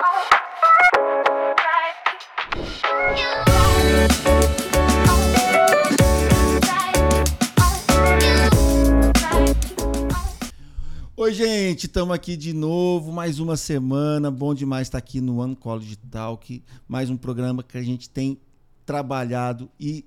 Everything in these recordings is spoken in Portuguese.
Oi, gente, estamos aqui de novo, mais uma semana. Bom demais estar aqui no One College Talk, mais um programa que a gente tem trabalhado e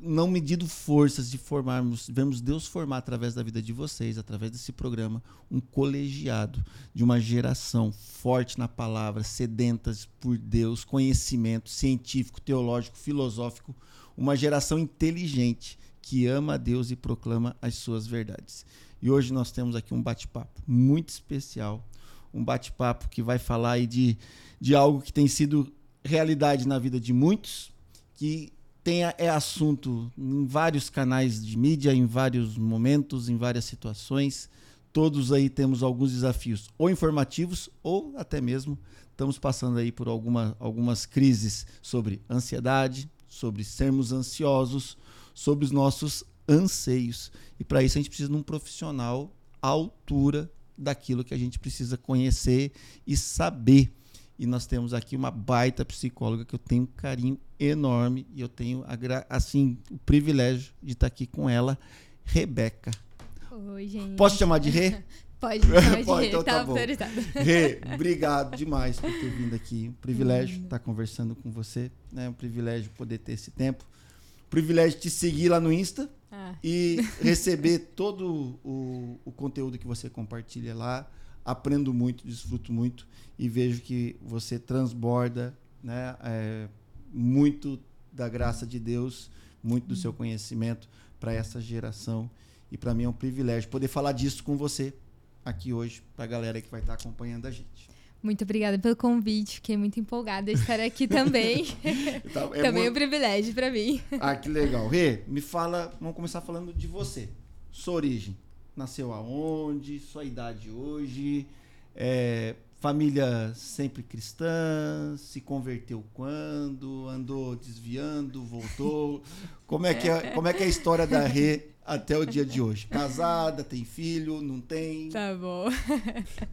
não medido forças de formarmos, vemos Deus formar através da vida de vocês, através desse programa, um colegiado de uma geração forte na palavra, sedentas por Deus, conhecimento científico, teológico, filosófico, uma geração inteligente que ama a Deus e proclama as suas verdades. E hoje nós temos aqui um bate-papo muito especial, um bate-papo que vai falar aí de, de algo que tem sido realidade na vida de muitos, que tem, é assunto em vários canais de mídia, em vários momentos, em várias situações. Todos aí temos alguns desafios, ou informativos, ou até mesmo estamos passando aí por alguma, algumas crises sobre ansiedade, sobre sermos ansiosos, sobre os nossos anseios. E para isso a gente precisa de um profissional à altura daquilo que a gente precisa conhecer e saber. E nós temos aqui uma baita psicóloga que eu tenho um carinho enorme e eu tenho assim o privilégio de estar aqui com ela, Rebeca. Oi, gente. Posso chamar de Rê? Pode, pode, pode então tá, tá bom. Rê, obrigado demais por ter vindo aqui. Um privilégio estar conversando com você, né? Um privilégio poder ter esse tempo. Um privilégio te seguir lá no Insta ah. e receber todo o, o conteúdo que você compartilha lá. Aprendo muito, desfruto muito e vejo que você transborda, né? É, muito da graça de Deus, muito do seu conhecimento para essa geração. E para mim é um privilégio poder falar disso com você aqui hoje, para a galera que vai estar tá acompanhando a gente. Muito obrigada pelo convite, fiquei muito empolgada de estar aqui também. tá, é também muito... um privilégio para mim. Ah, que legal. Rê, me fala, vamos começar falando de você. Sua origem, nasceu aonde, sua idade hoje, é, Família sempre cristã, se converteu quando, andou desviando, voltou. Como é que é, como é, que é a história da Rê até o dia de hoje? Casada, tem filho, não tem? Tá bom.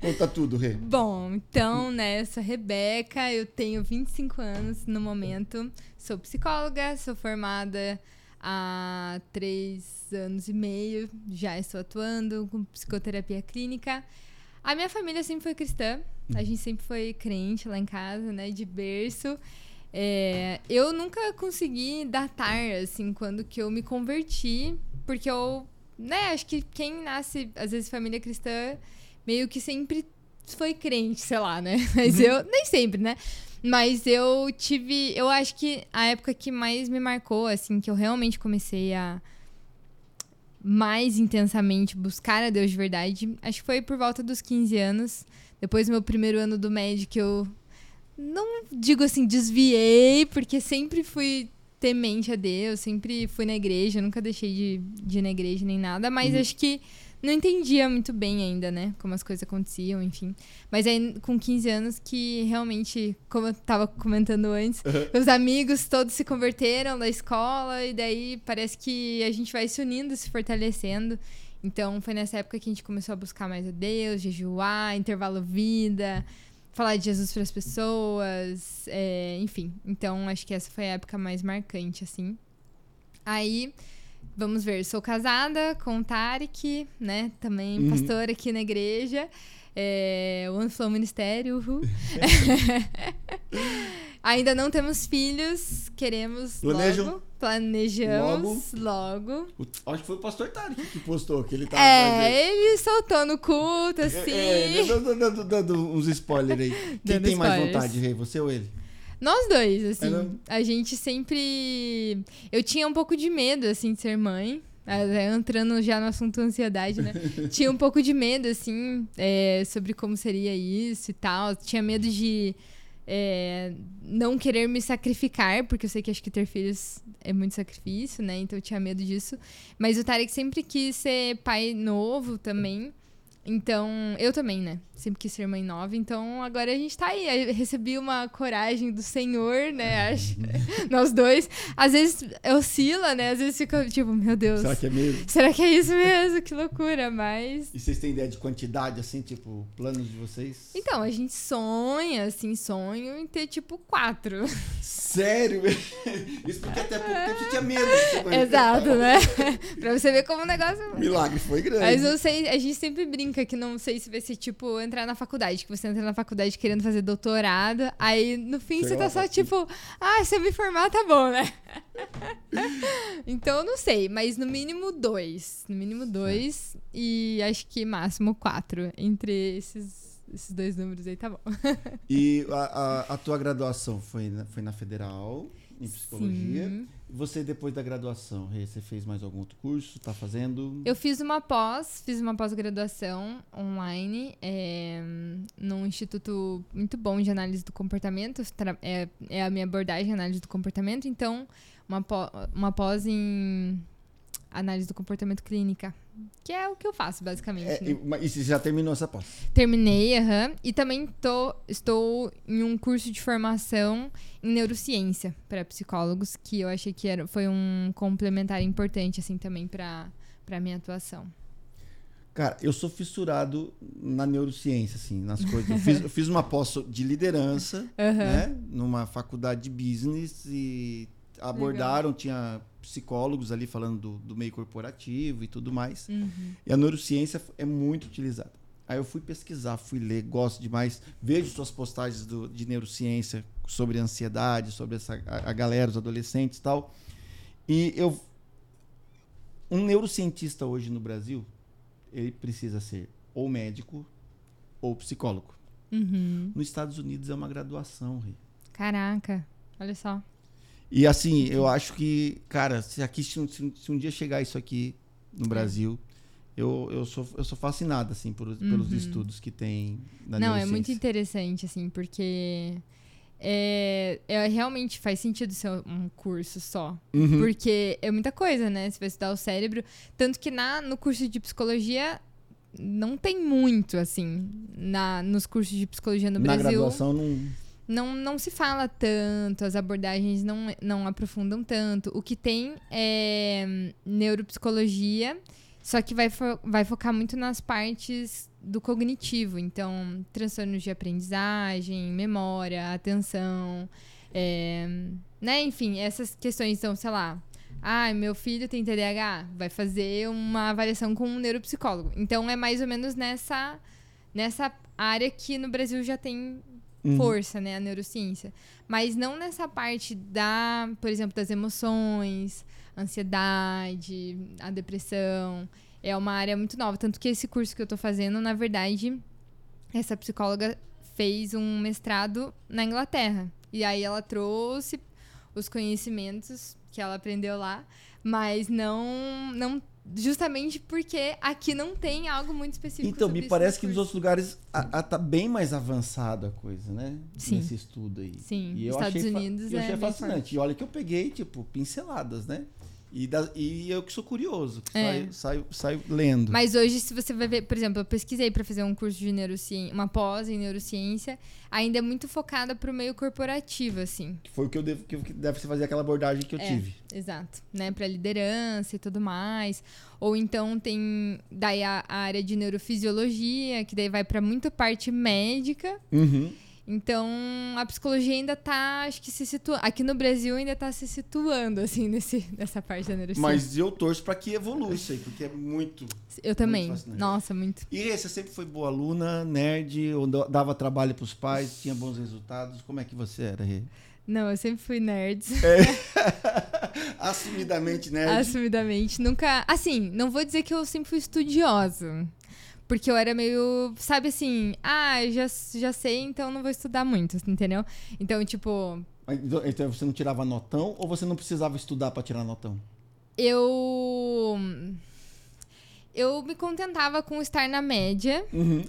Conta tudo, Rê. Bom, então, né, eu sou a Rebeca, eu tenho 25 anos no momento, sou psicóloga, sou formada há três anos e meio, já estou atuando com psicoterapia clínica. A minha família sempre foi cristã, a gente sempre foi crente lá em casa, né, de berço. É, eu nunca consegui datar, assim, quando que eu me converti, porque eu, né, acho que quem nasce, às vezes, família cristã, meio que sempre foi crente, sei lá, né? Mas uhum. eu, nem sempre, né? Mas eu tive, eu acho que a época que mais me marcou, assim, que eu realmente comecei a mais intensamente buscar a Deus de verdade, acho que foi por volta dos 15 anos. Depois do meu primeiro ano do médico, eu não digo assim, desviei, porque sempre fui temente a Deus, sempre fui na igreja, nunca deixei de, de ir na igreja nem nada, mas uhum. acho que não entendia muito bem ainda, né? Como as coisas aconteciam, enfim. Mas aí, com 15 anos, que realmente, como eu tava comentando antes, uhum. os amigos todos se converteram da escola, e daí parece que a gente vai se unindo, se fortalecendo. Então, foi nessa época que a gente começou a buscar mais a Deus, jejuar, intervalo vida, falar de Jesus para as pessoas, é, enfim. Então, acho que essa foi a época mais marcante, assim. Aí Vamos ver, sou casada com o Tarek, né? Também uhum. pastor aqui na igreja. É, One Flow Ministério, uhul. Ainda não temos filhos, queremos Planejam. logo. Planejamos logo. logo. Acho que foi o pastor Tarek que postou que ele tava É, fazendo. ele soltou no culto, assim. É, é dando, dando, dando uns spoilers aí. Quem dando tem spoilers. mais vontade, Rei? Você ou ele? Nós dois, assim. Era... A gente sempre. Eu tinha um pouco de medo, assim, de ser mãe. Entrando já no assunto ansiedade, né? tinha um pouco de medo, assim, é, sobre como seria isso e tal. Tinha medo de é, não querer me sacrificar, porque eu sei que acho que ter filhos é muito sacrifício, né? Então eu tinha medo disso. Mas o Tarek sempre quis ser pai novo também. Então, eu também, né? Sempre quis ser mãe nova, então agora a gente tá aí. Eu recebi uma coragem do Senhor, né? Acho, nós dois. Às vezes oscila, né? Às vezes fica tipo, meu Deus. Será que é mesmo? Será que é isso mesmo? Que loucura, mas. E vocês têm ideia de quantidade, assim, tipo, planos de vocês? Então, a gente sonha, assim, sonho em ter tipo quatro. Sério? Isso porque até pouco tempo você tinha medo. Exato, né? pra você ver como o negócio. O milagre foi grande. Mas eu sei, a gente sempre brinca que não sei se vai ser tipo entrar na faculdade, que você entra na faculdade querendo fazer doutorado, aí no fim você tá só tá tipo, ah, se eu me formar tá bom, né? então eu não sei, mas no mínimo dois. No mínimo dois e acho que máximo quatro. Entre esses, esses dois números aí tá bom. E a, a, a tua graduação foi na, foi na Federal, em Psicologia. Sim. Você, depois da graduação, você fez mais algum outro curso? Tá fazendo? Eu fiz uma pós, fiz uma pós-graduação online é, num instituto muito bom de análise do comportamento. É, é a minha abordagem, análise do comportamento. Então, uma, pó- uma pós em análise do comportamento clínica. Que é o que eu faço, basicamente. É, né? e, e você já terminou essa pós? Terminei, aham. E também tô, estou em um curso de formação em neurociência para psicólogos, que eu achei que era, foi um complementar importante, assim, também para para minha atuação. Cara, eu sou fissurado na neurociência, assim, nas coisas. Eu fiz, eu fiz uma pós de liderança, Aham. né? Numa faculdade de business e abordaram, tinha psicólogos ali falando do, do meio corporativo e tudo mais. Uhum. E a neurociência é muito utilizada. Aí eu fui pesquisar, fui ler, gosto demais. Vejo suas postagens do- de neurociência sobre ansiedade, sobre essa, a, a galera, os adolescentes e tal. E eu. Um neurocientista hoje no Brasil, ele precisa ser ou médico ou psicólogo. Uhum. Nos Estados Unidos é uma graduação, Rê. Caraca, olha só. E assim, eu acho que, cara, se aqui se um, se um- dia chegar isso aqui no Brasil, eu, eu, sou, eu sou fascinado, assim, por- pelos Uhum. estudos que tem na Não, é muito interessante, assim, porque é, é- realmente faz sentido ser um curso só. Uhum. Porque é muita coisa, né? Você vai estudar o cérebro. Tanto que na, no curso de psicologia não tem muito, assim. Na, nos cursos de psicologia no Na Brasil. graduação não. Não, não se fala tanto, as abordagens não, não aprofundam tanto. O que tem é hum, neuropsicologia, só que vai, fo- vai focar muito nas partes do cognitivo. Então, transtornos de aprendizagem, memória, atenção, é, né? Enfim, essas questões. Então, sei lá. Ah, meu filho tem TDAH, vai fazer uma avaliação com um neuropsicólogo. Então, é mais ou menos nessa, nessa área que no Brasil já tem Uhum. força, né, a neurociência. Mas não nessa parte da, por exemplo, das emoções, ansiedade, a depressão. É uma área muito nova. Tanto que esse curso que eu tô fazendo, na verdade, essa psicóloga fez um mestrado na Inglaterra. E aí ela trouxe os conhecimentos que ela aprendeu lá, mas não, não justamente porque aqui não tem algo muito específico. Então, me parece que nos outros lugares a, a, tá bem mais avançado a coisa, né? Sim. Nesse estudo aí. Sim, E eu Estados Unidos eu é achei bem fascinante. E olha que eu peguei, tipo, pinceladas, né? E, da- e eu que sou curioso, que É. saio, saio, saio lendo. Mas hoje, se você vai ver, por exemplo, eu pesquisei para fazer um curso de neurociência, uma pós em neurociência, ainda é muito focada pro meio corporativo, assim. Que foi o que eu devo, que deve ser fazer aquela abordagem que eu É. tive. Exato, né, para liderança e tudo mais. Ou então tem daí a, a área de neurofisiologia, que daí vai para muito parte médica. Uhum. Então, a psicologia ainda tá, acho que se situa, aqui no Brasil ainda tá se situando assim nesse nessa parte da neurociência. Mas eu torço pra que evolua isso aí, porque é muito. eu também. fascinante. Nossa, muito. E você sempre foi boa aluna, nerd, ou da- dava trabalho pros pais, tinha bons resultados. Como é que você era, Rê? Não, eu sempre fui nerd. Assumidamente nerd. Assumidamente. Nunca. Assim, não vou dizer que eu sempre fui estudiosa. Porque eu era meio. Sabe assim? Ah, já, já sei, então não vou estudar muito, entendeu? Então, tipo. Então então você não tirava notão ou você não precisava estudar pra tirar notão? Eu. Eu me contentava com estar na média Uhum.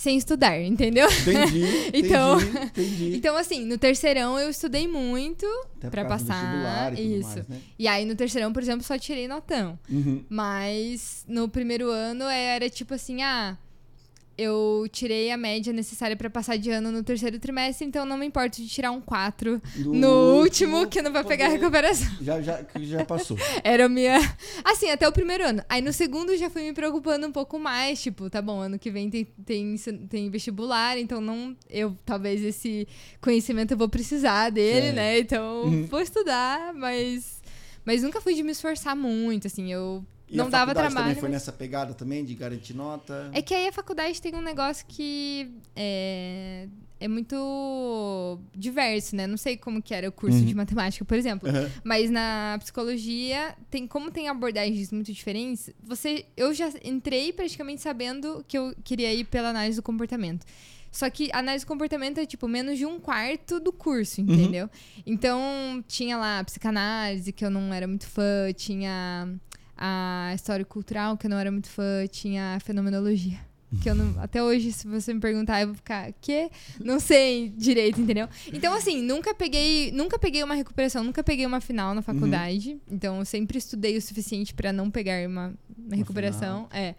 Sem estudar, entendeu? Entendi, Então- entendi, entendi. Então, assim, no terceirão eu estudei muito. Do passar, e isso. mais, né? E aí no terceirão, por exemplo, só tirei notão. Uhum. Mas no primeiro ano era tipo assim, ah, eu tirei a média necessária pra passar de ano no terceiro trimestre, então não me importo de tirar um 4 No no, último, que não vai pegar a recuperação. Já, já, já passou. Era a minha. Assim, até o primeiro ano. Aí no segundo já fui me preocupando um pouco mais. Tipo, tá bom, ano que vem tem, tem, tem vestibular, então não. Eu talvez esse conhecimento eu vou precisar dele, Certo. né? Então Uhum. vou estudar, mas. Mas nunca fui de me esforçar muito, assim. Eu E não dava trabalho. também foi mas- nessa pegada também, de garantir nota? É que aí a faculdade tem um negócio que é, é muito diverso, né? Não sei como que era o curso Uhum. de matemática, por exemplo. Aham. Mas na psicologia, tem como tem abordagens muito diferentes, você eu já entrei praticamente sabendo que eu queria ir pela análise do comportamento. Só que análise do comportamento é tipo menos de um quarto do curso, entendeu? Então, tinha lá psicanálise, que eu não era muito fã, tinha a história cultural, que eu não era muito fã, tinha a fenomenologia. Que eu não, até hoje, se você me perguntar, eu vou ficar, quê? Não sei direito, entendeu? Então, assim, nunca peguei, nunca peguei uma recuperação, nunca peguei uma final na faculdade. Então, eu sempre estudei o suficiente pra não pegar uma, uma recuperação. É.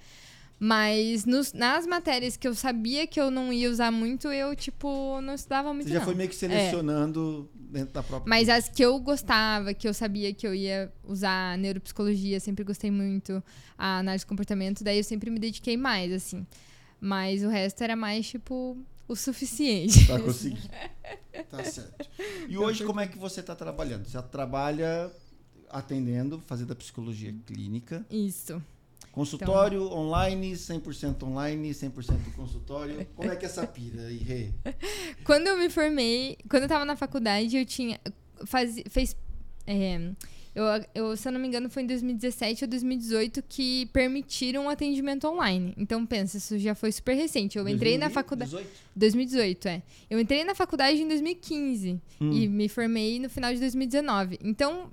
Mas nos- nas matérias que eu sabia que eu não ia usar muito, eu, tipo, não estudava muito, Você já não. foi meio que selecionando dentro da própria. Mas as que eu gostava, que eu sabia que eu ia usar neuropsicologia, sempre gostei muito, a análise de comportamento, daí eu sempre me dediquei mais, assim. Mas o resto era mais, tipo, o suficiente. Pra conseguir. Tá certo. E hoje, como é que você está trabalhando? Você trabalha atendendo, fazendo a psicologia clínica, Isso. Consultório online, 100% online, 100% consultório. Como é que é essa pira aí, Rê? Quando eu me formei, quando eu tava na faculdade, eu tinha. Faz, fez. é, eu, eu, se eu não me engano, foi em 2017 ou 2018 que permitiram o atendimento online. Então, pensa, isso já foi super recente. Eu entrei na faculdade. 18? 2018, é. Eu entrei na faculdade em 2015 Hum. e me formei no final de 2019. Então,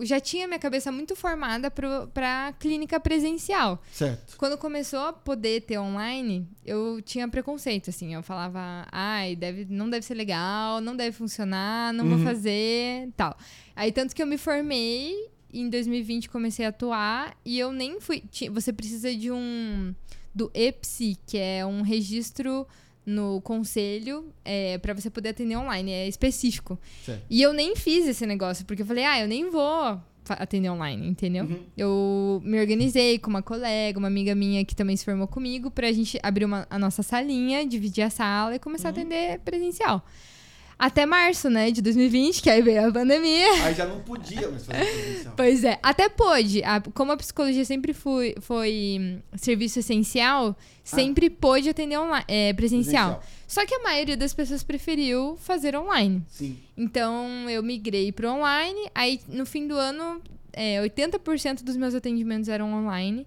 já tinha minha cabeça muito formada pro, pra clínica presencial. Certo. Quando começou a poder ter online, eu tinha preconceito, assim. Eu falava, ai, deve, não deve ser legal, não deve funcionar, não vou Uhum. fazer, tal. Aí, tanto que eu me formei, em 2020 comecei a atuar, e eu nem fui... Você precisa de um... Do EPSI, que é um registro no conselho é, para você poder atender online, é específico. Certo. E eu nem fiz esse negócio, porque eu falei, ah, eu nem vou atender online, entendeu? Uhum. Eu me organizei com uma colega, uma amiga minha que também se formou comigo, pra gente abrir uma- a nossa salinha, dividir a sala e começar Uhum. a atender presencial. Até março, né, de 2020, que aí veio a pandemia. Aí já não podia mais fazer presencial. Pois é, até pôde. A- como a psicologia sempre foi, foi hum, serviço essencial, sempre pôde atender online, é, presencial. Só que a maioria das pessoas preferiu fazer online. Sim. Então eu migrei para online. Aí no fim do ano, é, 80% dos meus atendimentos eram online.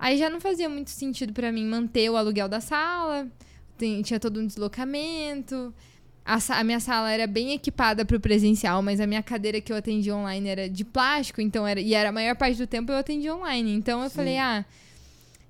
Aí já não fazia muito sentido para mim manter o aluguel da sala, tem- tinha todo um deslocamento. A, a minha sala era bem equipada para o presencial, mas a minha cadeira que eu atendia online era de plástico, então era e era a maior parte do tempo eu atendia online. Então eu Sim. falei, ah,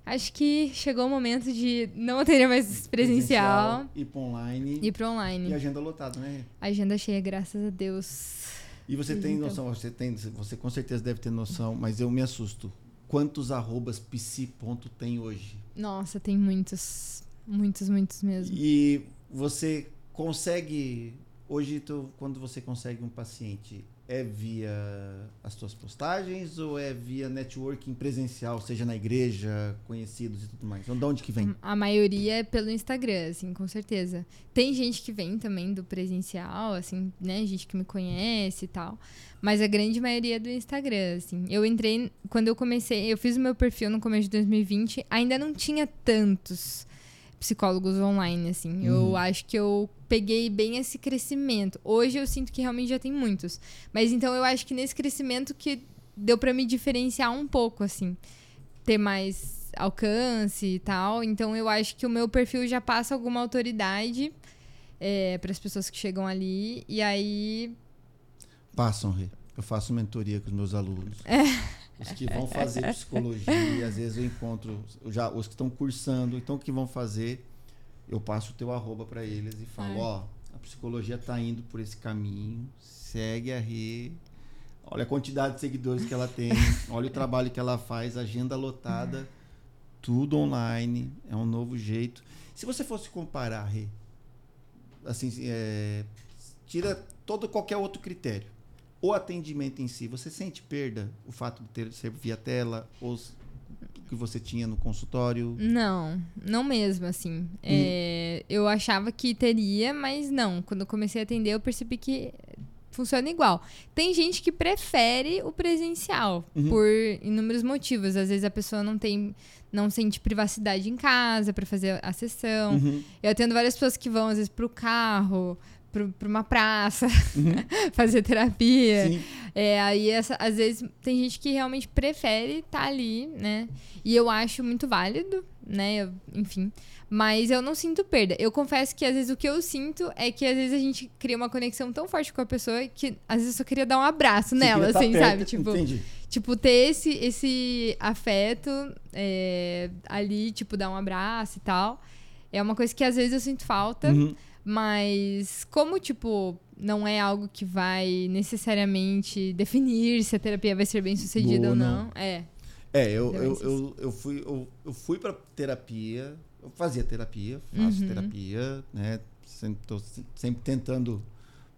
acho que chegou o momento de não atender mais presencial, Ir para online. e ir para online. E agenda lotada, né? Agenda cheia, graças a Deus. E você tem Então. noção, você tem, você com certeza deve ter noção, mas eu me assusto. Quantos arrobas psi ponto tem hoje? Nossa, tem muitos. Muitos, muitos mesmo. E você consegue hoje tu, quando você consegue um paciente é via as suas postagens ou é via networking presencial, seja na igreja, conhecidos e tudo mais? Então, de onde que vem? A maioria é pelo Instagram, assim, com certeza. Tem gente que vem também do presencial, assim, né? Gente que me conhece e tal. Mas a grande maioria é do Instagram, assim. Eu entrei, quando eu comecei, eu fiz o meu perfil no começo de 2020, ainda não tinha tantos psicólogos online, assim. Eu Uhum. acho que eu peguei bem esse crescimento. Hoje eu sinto que realmente já tem muitos. Mas então eu acho que nesse crescimento que deu pra me diferenciar um pouco, assim. Ter mais alcance e tal. Então eu acho que o meu perfil já passa alguma autoridade para as pessoas que chegam ali. E aí. Passam, Rê. Eu faço mentoria com os meus alunos. É. Os que vão fazer psicologia, às vezes eu encontro já os que estão cursando, então o que vão fazer, eu passo o teu arroba para eles e falo, Ai. ó, a psicologia tá indo por esse caminho, segue a Rê. Olha a quantidade de seguidores que ela tem, olha o trabalho que ela faz, agenda lotada. tudo online, é um novo jeito. Se você fosse comparar, Rê, assim, é, tira todo qualquer outro critério. O atendimento em si, você sente perda o fato de ter ser via tela ou que você tinha no consultório? Não, não mesmo, assim. É, eu achava que teria, mas não. Quando eu comecei a atender, eu percebi que funciona igual. Tem gente que prefere o presencial Uhum. por inúmeros motivos. Às vezes a pessoa não tem, não sente privacidade em casa para fazer a sessão. Uhum. Eu atendo várias pessoas que vão às vezes pro carro, pro, pra uma praça, Uhum. fazer terapia. Sim. É, aí essa- às vezes tem gente que realmente prefere estar ali, né? E eu acho muito válido, né? Eu- enfim. Mas eu não sinto perda. Eu confesso que às vezes o que eu sinto é que às vezes a gente cria uma conexão tão forte com a pessoa que às vezes eu só queria dar um abraço Você nela, tá assim, perto, sabe? Tipo, Entendi. tipo, ter esse, esse afeto é, ali, tipo, dar um abraço e tal. É uma coisa que às vezes eu sinto falta. Uhum. Mas como, tipo, não é algo que vai necessariamente definir se a terapia vai ser bem sucedida Boa, ou não. não. É. É, eu, Deu eu, esses. eu, eu fui, eu, eu fui pra terapia, eu fazia terapia, faço Uhum. terapia, né? Sempre, tô sempre tentando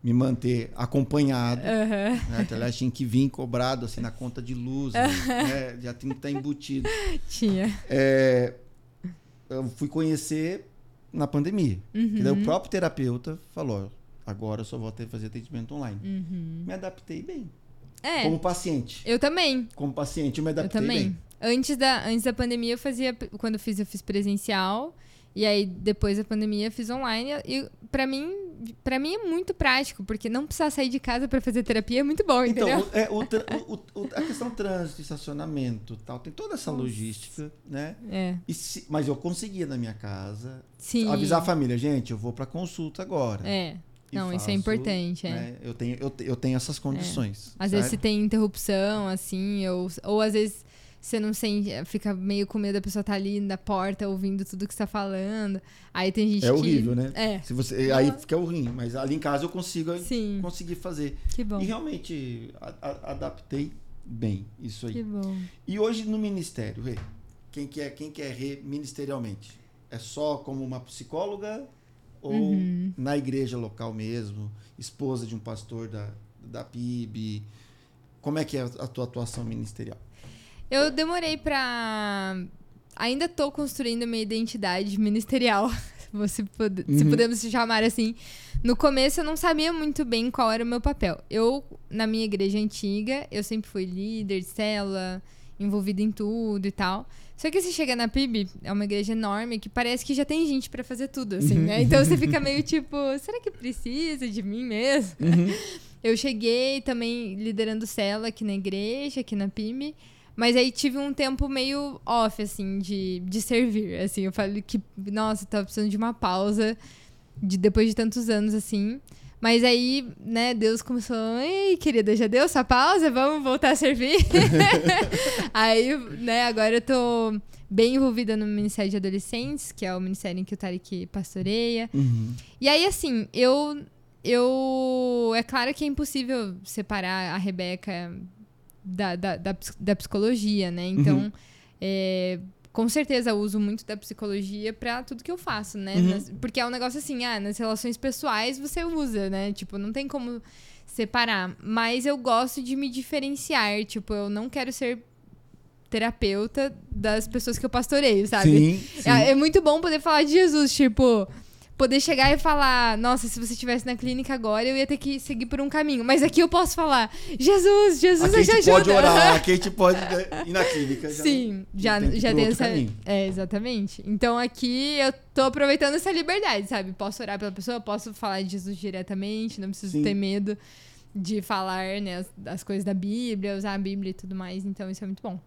me manter acompanhado. Aham. Né? Aliás, tinha que vir cobrado assim na conta de luz, né? já tem que estar embutido. Tinha. É, eu fui conhecer na pandemia. Uhum. Daí o próprio terapeuta falou: "Ó, agora eu só vou ter fazer atendimento online. Uhum. Me adaptei bem. É. Como paciente. Eu também. Como paciente, eu me Eu adaptei também. bem. Antes da, antes da pandemia, eu fazia. Quando eu fiz, eu fiz presencial. E aí, depois da pandemia, eu fiz online. E pra mim, pra mim é muito prático, porque não precisar sair de casa pra fazer terapia é muito bom, Então, entendeu? o- é, o o- o- a questão trânsito, estacionamento tal, tem toda essa logística, né? É. Se- mas eu conseguia na minha casa Sim. avisar a família, gente, eu vou pra consulta agora. É. Não, isso é faço, importante, é. né? Eu, tenho, eu, eu tenho essas condições. Às vezes se tem interrupção, assim, ou, ou às vezes você não sente, fica meio com medo da pessoa estar ali na porta ouvindo tudo que você tá falando. Aí tem gente É que. horrível, né? É, Se você, aí fica ruim, mas ali em casa eu consigo sim. conseguir fazer. Que bom. E realmente a- a- adaptei bem isso aí. Que bom. E hoje no ministério, Rê, quem quer, quem quer Rê ministerialmente? É só como uma psicóloga ou Uhum. na igreja local mesmo, esposa de um pastor da, da PIB? Como é que é a tua atuação ministerial? Eu demorei pra. Ainda tô construindo minha identidade ministerial. Se, se Uhum. podemos chamar assim. No começo eu não sabia muito bem qual era o meu papel. Eu, na minha igreja antiga, eu sempre fui líder de célula, envolvida em tudo e tal. Só que você chega na PIB, é uma igreja enorme que parece que já tem gente pra fazer tudo, assim, né? Então você fica meio tipo, será que precisa de mim mesmo? Eu cheguei também liderando cela aqui na igreja, aqui na PIB. Mas aí tive um tempo meio off, assim, de, de servir. Assim, eu falei que, nossa, tava precisando de uma pausa de, depois de tantos anos, assim. Mas aí, né, Deus começou, ei, querida, já deu sua pausa? Vamos voltar a servir? aí, né, agora eu tô bem envolvida no Ministério de Adolescentes, que é o ministério em que o Tarek pastoreia. Uhum. E aí, assim, eu. Eu. É claro que é impossível separar a Rebeca da, da, da, da psicologia, né? Então, Uhum. é, com certeza eu uso muito da psicologia pra tudo que eu faço, né? Uhum. Nas- porque é um negócio assim, ah, nas relações pessoais você usa, né? Tipo, não tem como separar. Mas eu gosto de me diferenciar. Tipo, eu não quero ser terapeuta das pessoas que eu pastoreio, sabe? Sim, sim. É, é muito bom poder falar de Jesus, tipo, poder chegar e falar, nossa, se você estivesse na clínica agora, eu ia ter que seguir por um caminho. Mas aqui eu posso falar, Jesus, Jesus, a gente ajuda. pode orar, aqui a gente pode ir na clínica. já Sim, já, tem já tem essa. caminho. É, exatamente. Então aqui eu tô aproveitando essa liberdade, sabe? Posso orar pela pessoa, posso falar de Jesus diretamente, não preciso Sim. ter medo de falar, né, as, as coisas da Bíblia, usar a Bíblia e tudo mais. Então isso é muito bom.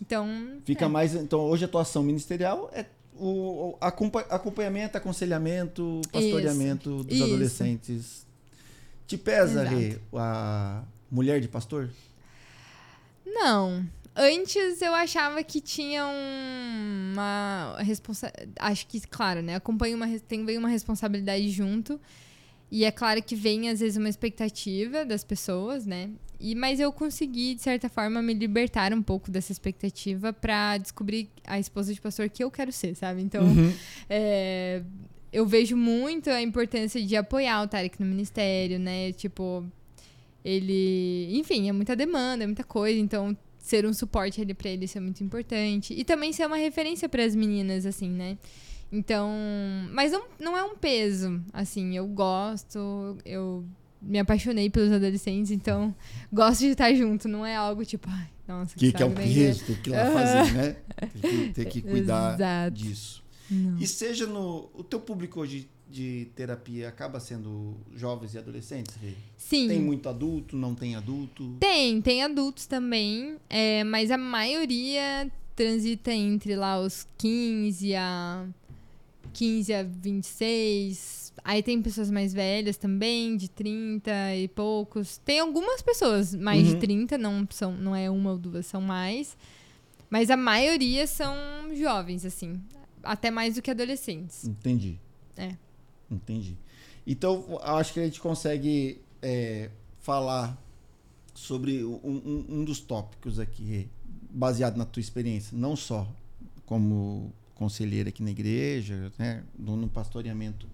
Então. Fica é. mais. Então, hoje a atuação ministerial é o, o acompa- acompanhamento, aconselhamento, pastoreamento dos Isso. adolescentes. Te pesa, Exato. Rê, a mulher de pastor? Não. Antes eu achava que tinha um- uma responsabilidade. Acho que, claro, né? Acompanha uma, tem vem uma responsabilidade junto. E é claro que vem, às vezes, uma expectativa das pessoas, né? E, mas eu consegui, de certa forma, me libertar um pouco dessa expectativa para descobrir a esposa de pastor que eu quero ser, sabe? Então, Uhum. é, eu vejo muito a importância de apoiar o Tarek no ministério, né? Tipo, ele. Enfim, é muita demanda, é muita coisa, então ser um suporte ali pra ele isso é muito importante. E também ser uma referência para as meninas, assim, né? Então. Mas não, não é um peso, assim, eu gosto, eu me apaixonei pelos adolescentes, então gosto de estar junto, não é algo tipo, ai, nossa, Que, que é o peso, tem que ir lá fazer, né? Tem que, tem que cuidar Exato. disso. Não. E seja no. O teu público hoje de terapia acaba sendo jovens e adolescentes? Sim. Tem muito adulto, não tem adulto? Tem, tem adultos também, é, mas a maioria transita entre lá os 15 a 15 a 26. Aí tem pessoas mais velhas também, de 30 e poucos. Tem algumas pessoas mais Uhum. de 30, não são, não é uma ou duas, são mais. Mas a maioria são jovens, assim, até mais do que adolescentes. Entendi. É. Entendi. Então, eu acho que a gente consegue é, falar sobre um, um- dos tópicos aqui, baseado na tua experiência, não só como conselheira aqui na igreja, né, no pastoreamento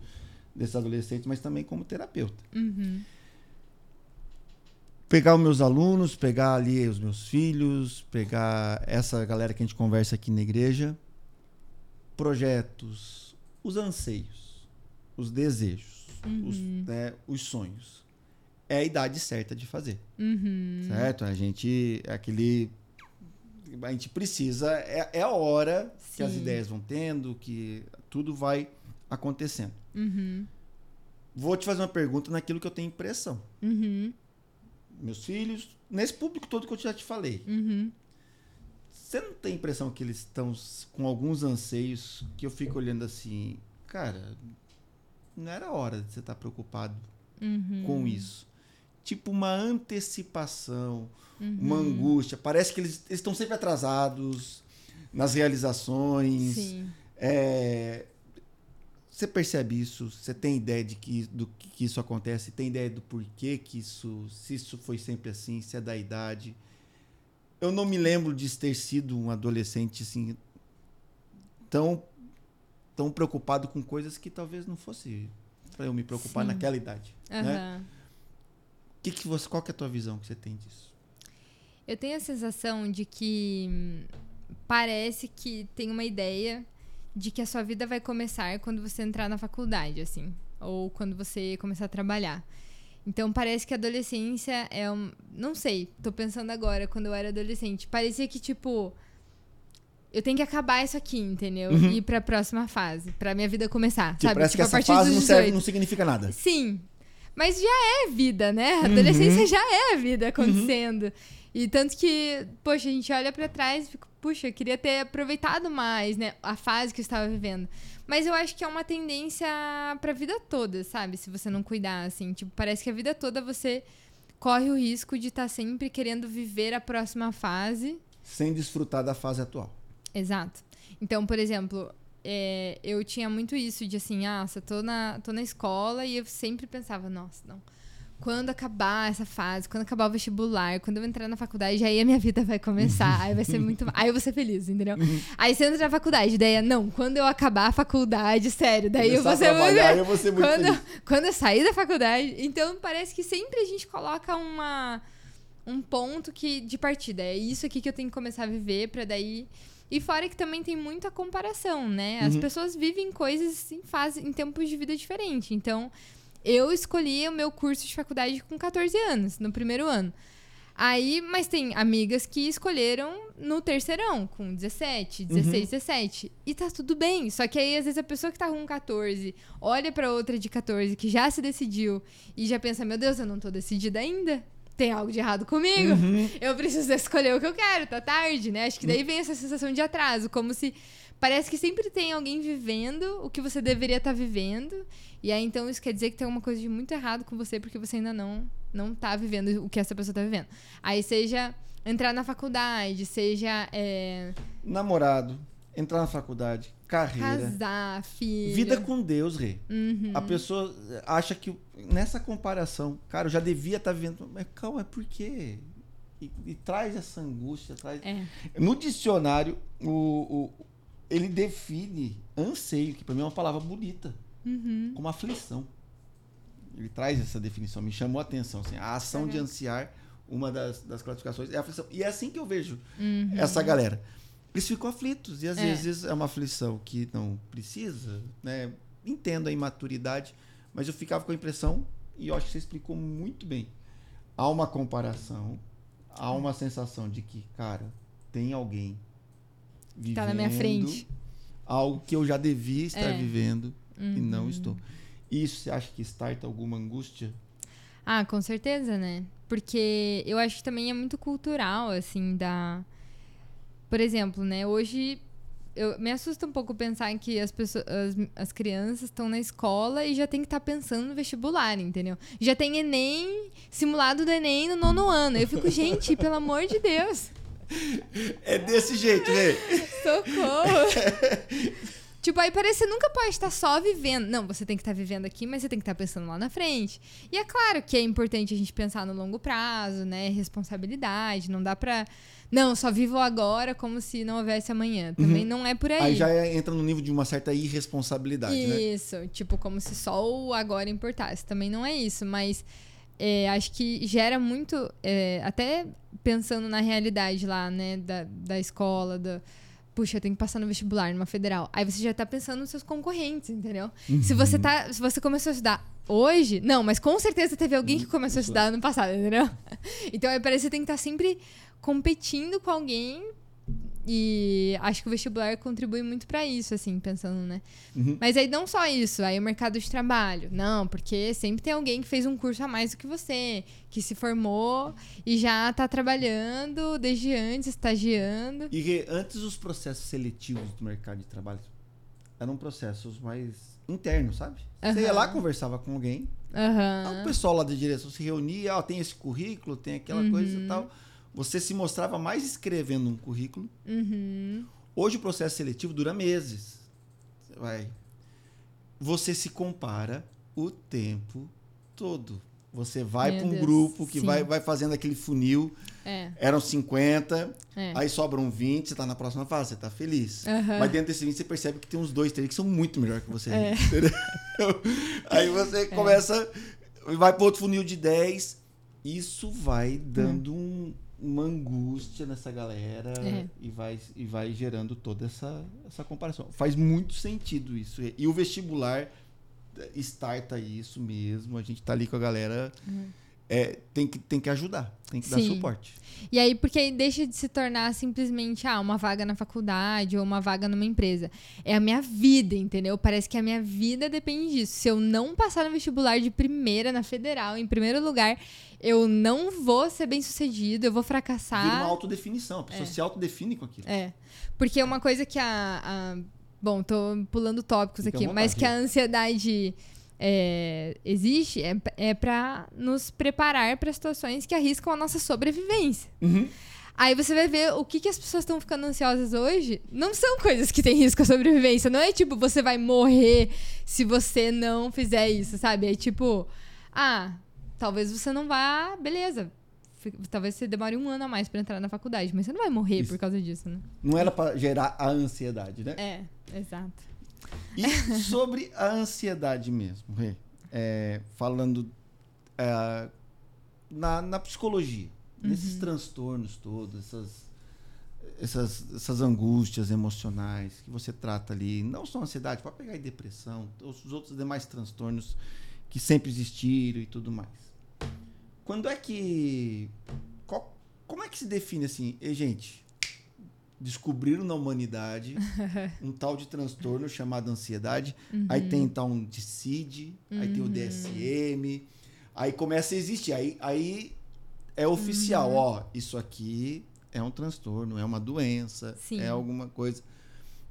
desses adolescentes, mas também como terapeuta. Uhum. Pegar os meus alunos, pegar ali os meus filhos, pegar essa galera que a gente conversa aqui na igreja, projetos, os anseios, os desejos, os, né, os sonhos. É a idade certa de fazer, Uhum. certo? A gente, é aquele, a gente precisa, é, é a hora que as Sim. ideias vão tendo, que tudo vai acontecendo. Uhum. Vou te fazer uma pergunta naquilo que eu tenho impressão. Uhum. Meus filhos, nesse público todo que eu já te falei, Uhum. Você não tem impressão que eles estão com alguns anseios que eu fico olhando assim, cara, não era hora de você estar preocupado Uhum. com isso. Tipo uma antecipação, Uhum. uma angústia. Parece que eles eles estão sempre atrasados nas realizações. Sim. É, Você percebe isso? Você tem ideia de que, do que isso acontece? Tem ideia do porquê que isso, se isso foi sempre assim, se é da idade? Eu não me lembro de ter sido um adolescente assim tão tão preocupado com coisas que talvez não fosse para eu me preocupar Sim. naquela idade. Né? Aham. Que que você, qual que é a tua visão que você tem disso? Eu tenho a sensação de que hum, parece que tem uma ideia de que a sua vida vai começar quando você entrar na faculdade, assim, ou quando você começar a trabalhar. Então parece que a adolescência é um, não sei, tô pensando agora quando eu era adolescente, parecia que tipo eu tenho que acabar isso aqui, entendeu? Uhum. E ir pra próxima fase, pra minha vida começar, Tipo, sabe? parece Tipo, que a essa fase dos não serve, 18. não significa nada. Sim. Mas já é vida, né? A adolescência já é a vida acontecendo. E tanto que, poxa, a gente olha pra trás e fica, puxa, eu queria ter aproveitado mais, né? A fase que eu estava vivendo. Mas eu acho que é uma tendência pra vida toda, sabe? Se você não cuidar, assim. Tipo, parece que a vida toda você corre o risco de estar sempre querendo viver a próxima fase. Sem desfrutar da fase atual. Exato. Então, por exemplo, é, eu tinha muito isso de assim, ah, eu tô na, tô na escola e eu sempre pensava, nossa, não. Quando acabar essa fase, quando acabar o vestibular, quando eu entrar na faculdade, aí a minha vida vai começar. aí vai ser muito. Aí eu vou ser feliz, entendeu? aí você entra na faculdade, daí é, não, quando eu acabar a faculdade, sério, daí eu vou ser muito. eu vou ser muito quando, feliz. quando eu sair da faculdade. Então parece que sempre a gente coloca uma, um ponto que, de partida. É isso aqui que eu tenho que começar a viver pra daí. E fora que também tem muita comparação, né? As Uhum. pessoas vivem coisas em fase, em tempos de vida diferente. Então, eu escolhi o meu curso de faculdade com 14 anos, no primeiro ano. Aí, mas tem amigas que escolheram no terceirão, com 17, 16, 17. E tá tudo bem. Só que aí, às vezes, a pessoa que tá com 14 olha pra outra de 14 que já se decidiu e já pensa: meu Deus, eu não tô decidida ainda. Tem algo de errado comigo. Uhum. Eu preciso escolher o que eu quero, tá tarde, né? Acho que daí vem essa sensação de atraso, como se parece que sempre tem alguém vivendo o que você deveria estar vivendo. E aí então isso quer dizer que tem alguma coisa de muito errado com você porque você ainda não não tá vivendo o que essa pessoa tá vivendo. Aí seja entrar na faculdade, seja é, Namorado, entrar na faculdade, carreira, Casar, filho. vida com Deus, Rê. Uhum. A pessoa acha que nessa comparação, cara, eu já devia estar vivendo. Mas calma, por quê? E, e traz essa angústia, traz. É. No dicionário, o, o- ele define anseio, que para mim é uma palavra bonita, Uhum. como aflição. Ele traz essa definição, me chamou a atenção. Assim, a ação de Legal. ansiar, uma das, das classificações, é a aflição. E é assim que eu vejo Uhum. essa galera. Eles ficam aflitos, e às É. vezes é uma aflição que não precisa, né? Entendo a imaturidade, mas eu ficava com a impressão, e eu acho que você explicou muito bem. Há uma comparação, há uma sensação de que, cara, tem alguém vivendo Tá na minha frente. algo que eu já devia estar É. vivendo e não Uhum. estou. Isso você acha que starta alguma angústia? Ah, com certeza, né? Porque eu acho que também é muito cultural, assim, da. Por exemplo, né? Hoje eu, me assusta um pouco pensar que as pessoas, as, as crianças estão na escola e já tem que estar pensando no vestibular, entendeu? Já tem Enem, simulado do Enem no nono ano. Eu fico, gente, pelo amor de Deus, É desse jeito, né? socorro! Tipo, aí parece que você nunca pode estar só vivendo. Não, você tem que estar vivendo aqui, mas você tem que estar pensando lá na frente. E é claro que é importante a gente pensar no longo prazo, né? Responsabilidade. Não dá pra. Não, só vivo agora como se não houvesse amanhã. Também não é por aí. Aí já é- entra no nível de uma certa irresponsabilidade, né? Isso, tipo, como se só o agora importasse. Também não é isso, mas é, acho que gera muito. é, até pensando na realidade lá, né, da, da escola, da. Puxa, eu tenho que passar no vestibular, numa federal. Aí você já tá pensando nos seus concorrentes, entendeu? Se você tá. Se você começou a estudar hoje, não, mas com certeza teve alguém que começou a estudar ano passado, entendeu? Então aí parece que você tem que estar sempre competindo com alguém. E acho que o vestibular contribui muito pra isso, assim, pensando, né? Uhum. Mas aí não só isso, aí o mercado de trabalho. Não, porque sempre tem alguém que fez um curso a mais do que você, que se formou e já tá trabalhando desde antes, estagiando. E antes os processos seletivos do mercado de trabalho eram processos mais internos, sabe? Você ia lá, conversava com alguém, Aham. o pessoal lá da direção se reunia, ó, tem esse currículo, tem aquela coisa Uhum. e tal. Você se mostrava mais escrevendo um currículo. Uhum. Hoje o processo seletivo dura meses. Você vai. Você se compara o tempo todo. Você vai para um Deus, grupo que sim. vai, vai fazendo aquele funil. É. Eram 50, É. aí sobram 20, você tá na próxima fase, você tá feliz. Aham. Mas dentro desse 20 você percebe que tem uns dois, três que são muito melhor que você. É. entendeu? Aí você começa, vai para outro funil de 10. Isso vai dando um- uma angústia nessa galera É. e, vai, e vai gerando toda essa, essa comparação. Faz muito sentido isso. E o vestibular eh, starta isso mesmo. A gente tá ali com a galera. É, tem, que, tem que ajudar, tem que dar Sim. suporte. E aí, porque aí deixa de se tornar simplesmente ah, uma vaga na faculdade ou uma vaga numa empresa. É a minha vida, entendeu? Parece que a minha vida depende disso. Se eu não passar no vestibular de primeira, na federal, em primeiro lugar, eu não vou ser bem sucedido, eu vou fracassar. Vira uma autodefinição. A pessoa se autodefine com aquilo. É. Porque uma coisa que a. a- bom, tô pulando tópicos Fica aqui, mas que a ansiedade é, existe é, é para nos preparar para situações que arriscam a nossa sobrevivência. Uhum. Aí você vai ver o que, que as pessoas estão ficando ansiosas hoje. Não são coisas que têm risco à sobrevivência. Não é tipo, você vai morrer se você não fizer isso, sabe? É tipo, ah, talvez você não vá. Beleza. Talvez você demore um ano a mais pra entrar na faculdade, mas você não vai morrer Isso. por causa disso, né? Não era para gerar a ansiedade, né? É, exato. E sobre a ansiedade mesmo, é, falando é, na, na psicologia, nesses transtornos todos, essas, essas, essas angústias emocionais que você trata ali, não só ansiedade, pode pegar aí depressão, os outros demais transtornos que sempre existiram e tudo mais. Quando é que. qual- como é que se define assim? E, gente, descobriram na humanidade um tal de transtorno chamado ansiedade. Aí tem então um DICID, aí tem o DSM, aí começa a existir. Aí, aí é oficial, ó, isso aqui é um transtorno, é uma doença, Sim. é alguma coisa.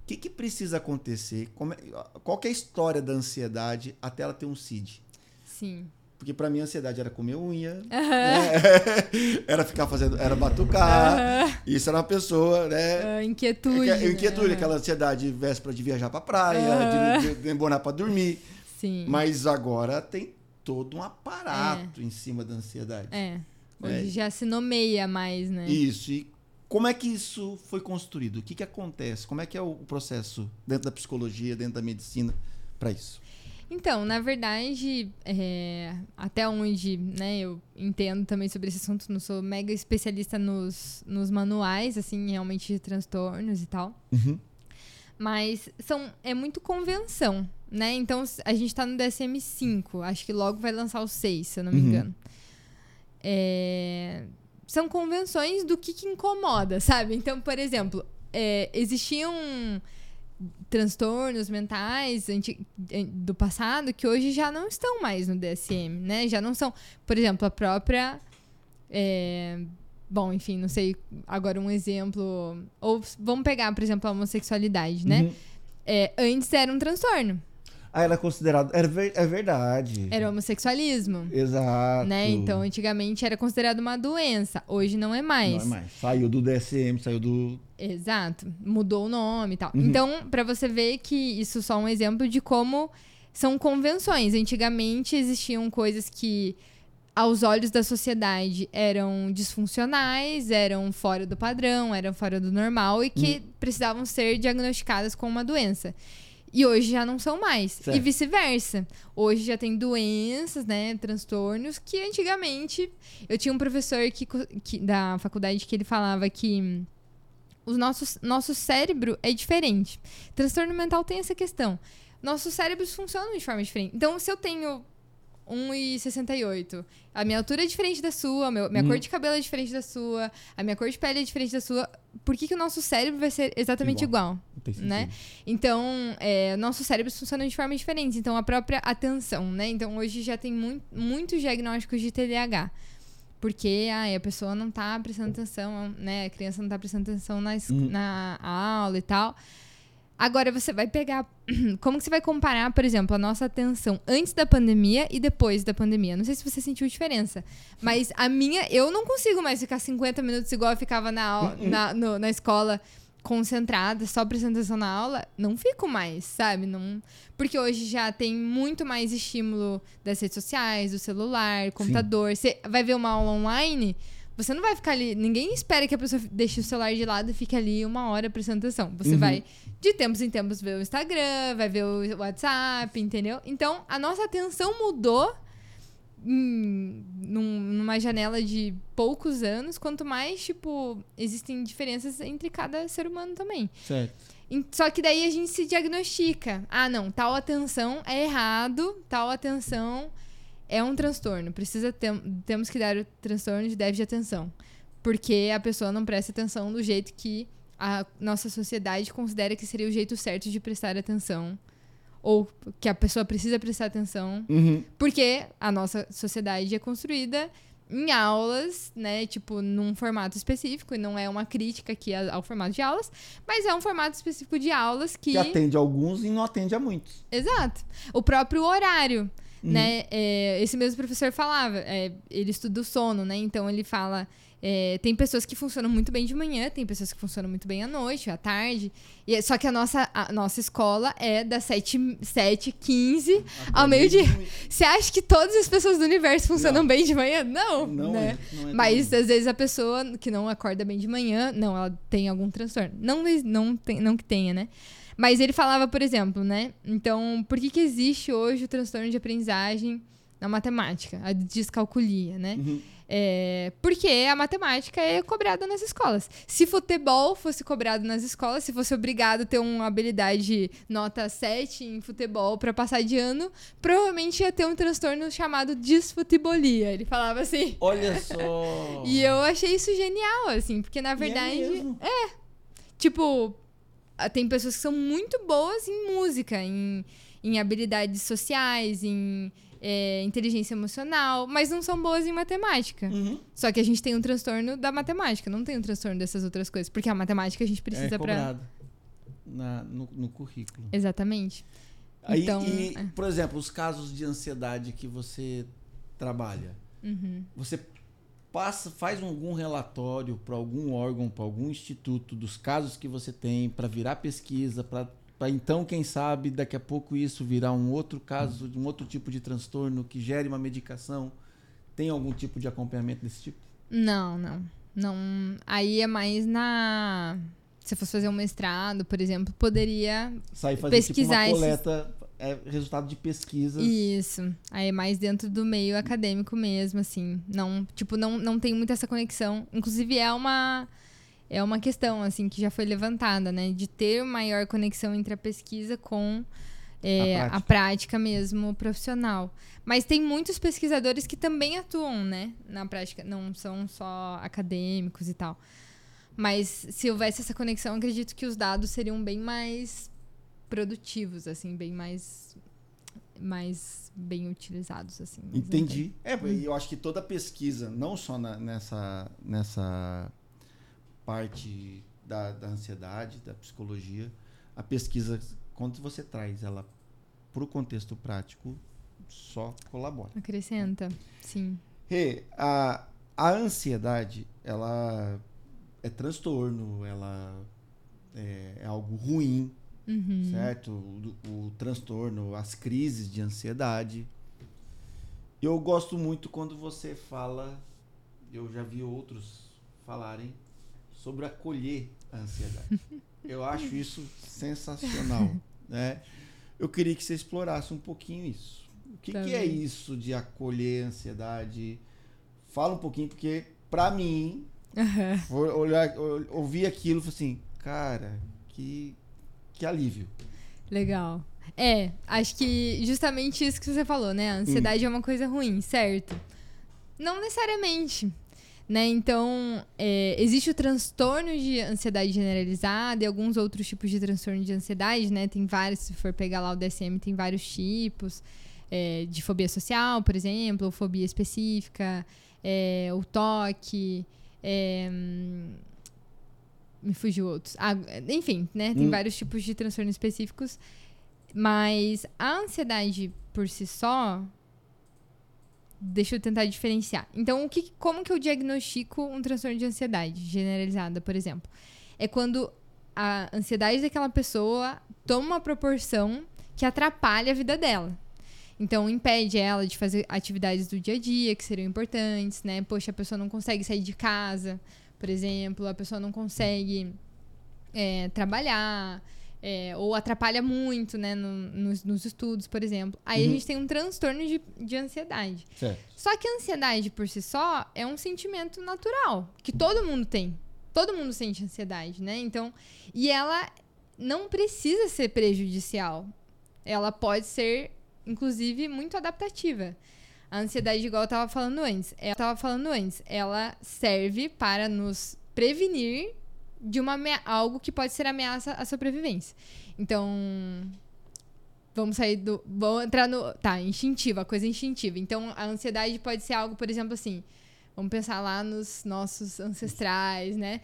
O que, que precisa acontecer? Como é- qual é a história da ansiedade até ela ter um CID? Sim. Porque pra mim a ansiedade era comer unha, né? era ficar fazendo, era batucar. Isso era uma pessoa, né? Ah, inquietude. É Inquietude, né? aquela ansiedade véspera de viajar pra praia, de, de demorar pra dormir. Sim. Mas agora tem todo um aparato em cima da ansiedade. É. Hoje É. já se nomeia mais, né? Isso. E como é que isso foi construído? O que, que acontece? Como é que é o processo dentro da psicologia, dentro da medicina, para isso? Então, na verdade, é, até onde né, eu entendo também sobre esse assunto, não sou mega especialista nos, nos manuais, assim, realmente de transtornos e tal. Mas são, é muito convenção, né? Então, a gente tá no DSM-5, acho que logo vai lançar o 6, se eu não me Uhum. engano. É, são convenções do que, que incomoda, sabe? Então, por exemplo, é, existiam transtornos mentais eh, do passado que hoje já não estão mais no DSM, né? Já não são, por exemplo, a própria é, bom, enfim, não sei agora um exemplo ou vamos pegar, por exemplo, a homossexualidade, né? Uhum. É, antes era um transtorno, Ah, era considerado. Era ver- é verdade. era homossexualismo, Exato. né? Então, antigamente era considerado uma doença, hoje não é mais. Não é mais. Saiu do DSM, saiu do. Exato. Mudou o nome e tal. Uhum. Então, pra você ver que isso é só um exemplo de como são convenções. Antigamente existiam coisas que, aos olhos da sociedade, eram disfuncionais, eram fora do padrão, eram fora do normal e que Uhum. precisavam ser diagnosticadas com uma doença. E hoje já não são mais. Certo. E vice-versa. Hoje já tem doenças, né? Transtornos que antigamente. Eu tinha um professor que, que- da faculdade que ele falava que hum, o nosso, nosso cérebro é diferente. Transtorno mental tem essa questão. Nossos cérebros funcionam de forma diferente. Então, se eu tenho 1,68, a minha altura é diferente da sua, meu- minha Uhum. cor de cabelo é diferente da sua, a minha cor de pele é diferente da sua, por que, que o nosso cérebro vai ser exatamente igual? Sentido. Né? Então, é, nossos cérebros funcionam de forma diferente. Então, a própria atenção, né? Então, hoje já tem mui- muitos diagnósticos de TDAH. Porque ai, a pessoa não tá prestando atenção, né? A criança não tá prestando atenção na, es- Uhum. na aula e tal. Agora, você vai pegar... Como que você vai comparar, por exemplo, a nossa atenção antes da pandemia e depois da pandemia? Não sei se você sentiu diferença. Mas a minha... Eu não consigo mais ficar 50 minutos igual eu ficava na, au- na, no- na escola concentrada, só prestando atenção na aula, não fico mais, sabe? Não, porque hoje já tem muito mais estímulo das redes sociais, do celular, computador. Você vai ver uma aula online, você não vai ficar ali. Ninguém espera que a pessoa deixe o celular de lado e fique ali uma hora prestando atenção. Você Uhum. vai, de tempos em tempos, ver o Instagram, vai ver o WhatsApp, entendeu? Então, a nossa atenção mudou em- num- numa janela de poucos anos, quanto mais, tipo, existem diferenças entre cada ser humano também. Certo. Só que daí a gente se diagnostica. Ah, não, tal atenção é errado, tal atenção é um transtorno. Precisa ter, temos que dar o transtorno de déficit de atenção. Porque a pessoa não presta atenção do jeito que a nossa sociedade considera que seria o jeito certo de prestar atenção. Ou que a pessoa precisa prestar atenção Uhum. porque a nossa sociedade é construída em aulas, né? Tipo, num formato específico, e não é uma crítica aqui a- ao formato de aulas, mas é um formato específico de aulas que. Que atende alguns e não atende a muitos. Exato. O próprio horário. Uhum. Né? É, esse mesmo professor falava, é, ele estuda o sono, né? Então ele fala. É, tem pessoas que funcionam muito bem de manhã, tem pessoas que funcionam muito bem à noite, à tarde. E, é- só que a nossa, a nossa escola é das 7, 7 15 ao meio-dia. Você acha que todas as pessoas do universo funcionam Não. bem de manhã? Não, Não, né? é, não é Mas às vezes a pessoa que não acorda bem de manhã, não, ela tem algum transtorno. Não, não, tem, não que tenha, né? Mas ele falava, por exemplo, né? Então, por que, que existe hoje o transtorno de aprendizagem na matemática, a descalculia, né? Uhum. É, porque a matemática é cobrada nas escolas. Se futebol fosse cobrado nas escolas, se fosse obrigado a ter uma habilidade nota 7 em futebol para passar de ano, provavelmente ia ter um transtorno chamado disfutebolia. Ele falava assim. Olha só. E eu achei isso genial, assim, porque na é verdade, mesmo. tipo, ah, tem pessoas que são muito boas em música, em, em habilidades sociais, em é, inteligência emocional, mas não são boas em matemática. Uhum. Só que a gente tem um transtorno da matemática, não tem um transtorno dessas outras coisas, porque a matemática a gente precisa é na, no, no currículo. Exatamente. Aí, Então, e, é. por exemplo, os casos de ansiedade que você trabalha, Uhum. você passa, faz algum relatório para algum órgão, para algum instituto dos casos que você tem, para virar pesquisa, para então, quem sabe, daqui a pouco isso virar um outro caso, um outro tipo de transtorno que gere uma medicação. Tem algum tipo de acompanhamento desse tipo? Não, não. Não. Aí é mais na. Se fosse fazer um mestrado, por exemplo, poderia Sair fazer Pesquisar tipo uma esses- coleta, é, resultado de pesquisas. Isso. Aí é mais dentro do meio acadêmico mesmo, assim. Não, tipo, não, não tem muito essa conexão. Inclusive, é uma. É uma questão, assim, que já foi levantada, né? De ter maior conexão entre a pesquisa com é, A a, prática. prática. mesmo profissional. Mas tem muitos pesquisadores que também atuam, né? Na prática. Não são só acadêmicos e tal. Mas se houvesse essa conexão, acredito que os dados seriam bem mais produtivos, assim, bem mais mais bem utilizados assim. Entendi. É, e eu acho que toda pesquisa, não só na- nessa, nessa parte da, da ansiedade, da psicologia, a pesquisa, quando você traz ela para o contexto prático, só colabora. Acrescenta, sim. Rê, a, a ansiedade, ela é transtorno, ela é, é algo ruim, Uhum. certo? O, o transtorno, as crises de ansiedade. Eu gosto muito quando você fala, eu já vi outros falarem sobre acolher a ansiedade. Eu acho isso sensacional, né? Eu queria que você explorasse um pouquinho isso. O que, que é isso de acolher a ansiedade? Fala um pouquinho, porque pra mim, olhar, ou- ouvir aquilo, e assim, cara, que, que alívio. Legal. É, acho que justamente isso que você falou, né? A ansiedade é uma coisa ruim, certo? Não necessariamente. Né? Então, é, existe o transtorno de ansiedade generalizada e alguns outros tipos de transtorno de ansiedade, né? Tem vários, se for pegar lá o DSM, tem vários tipos. é, de fobia social, por exemplo, ou fobia específica, é, o toque, é, hum, me fugiu outros. Ah, enfim, né? Tem Hum. vários tipos de transtornos específicos. Mas a ansiedade por si só. Deixa eu tentar diferenciar. Então, o que, como que eu diagnostico um transtorno de ansiedade generalizada, por exemplo? É quando a ansiedade daquela pessoa toma uma proporção que atrapalha a vida dela. Então, impede ela de fazer atividades do dia a dia que seriam importantes, né? Poxa, a pessoa não consegue sair de casa, por exemplo, a pessoa não consegue é, trabalhar, é, ou atrapalha muito, né, no- nos, nos estudos, por exemplo. Aí Uhum. a gente tem um transtorno de, de ansiedade. Certo. Só que a ansiedade por si só é um sentimento natural, que todo mundo tem. Todo mundo sente ansiedade, né? Então, e ela não precisa ser prejudicial. Ela pode ser, inclusive, muito adaptativa. A ansiedade, igual eu tava falando antes, ela tava falando antes, ela serve para nos prevenir de uma algo que pode ser ameaça à sobrevivência. Então, vamos sair do. Vamos entrar no. Tá, instintiva, coisa instintiva. Então, a ansiedade pode ser algo, por exemplo, assim. Vamos pensar lá nos nossos ancestrais, né?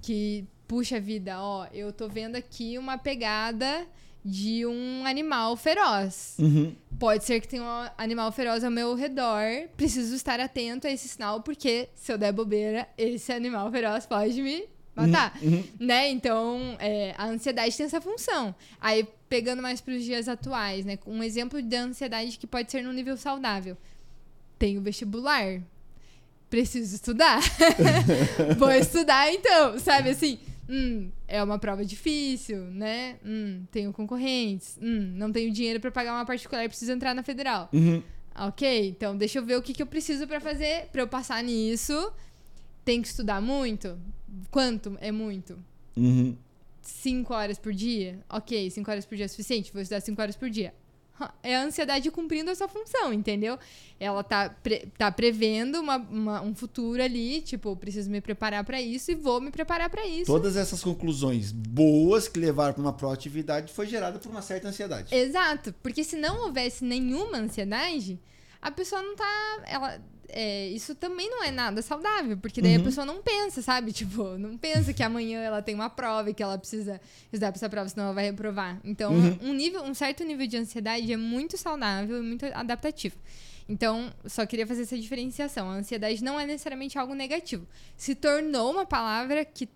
Que, puxa vida, ó, eu tô vendo aqui uma pegada de um animal feroz. Uhum. Pode ser que tenha um animal feroz ao meu redor. Preciso estar atento a esse sinal, porque se eu der bobeira, esse animal feroz pode me matar. Uhum. Né? Então, é, a ansiedade tem essa função. Aí, pegando mais para os dias atuais, né? Um exemplo de ansiedade que pode ser num nível saudável. Tem o vestibular. Preciso estudar. Vou estudar então, sabe assim? Hum, é uma prova difícil, né? Hum, tenho concorrentes. Hum, não tenho dinheiro para pagar uma particular, preciso entrar na federal. Uhum. Ok, então deixa eu ver o que, que eu preciso pra fazer pra eu passar nisso. Tem que estudar muito? Quanto é muito? Uhum. Cinco horas por dia? Ok, cinco horas por dia é suficiente? Vou estudar cinco horas por dia. É a ansiedade cumprindo a sua função, entendeu? Ela tá, pre- tá prevendo uma- uma- um futuro ali, tipo, preciso me preparar pra isso e vou me preparar pra isso. Todas essas conclusões boas que levaram para uma proatividade foi gerada por uma certa ansiedade. Exato, porque se não houvesse nenhuma ansiedade, a pessoa não tá. Ela, é, isso também não é nada saudável, porque daí Uhum. a pessoa não pensa, sabe? Tipo, não pensa que amanhã ela tem uma prova e que ela precisa estudar pra essa prova, senão ela vai reprovar. Então, Uhum. um, nível, um certo nível de ansiedade é muito saudável e muito adaptativo. Então, só queria fazer essa diferenciação. A ansiedade não é necessariamente algo negativo. Se tornou uma palavra que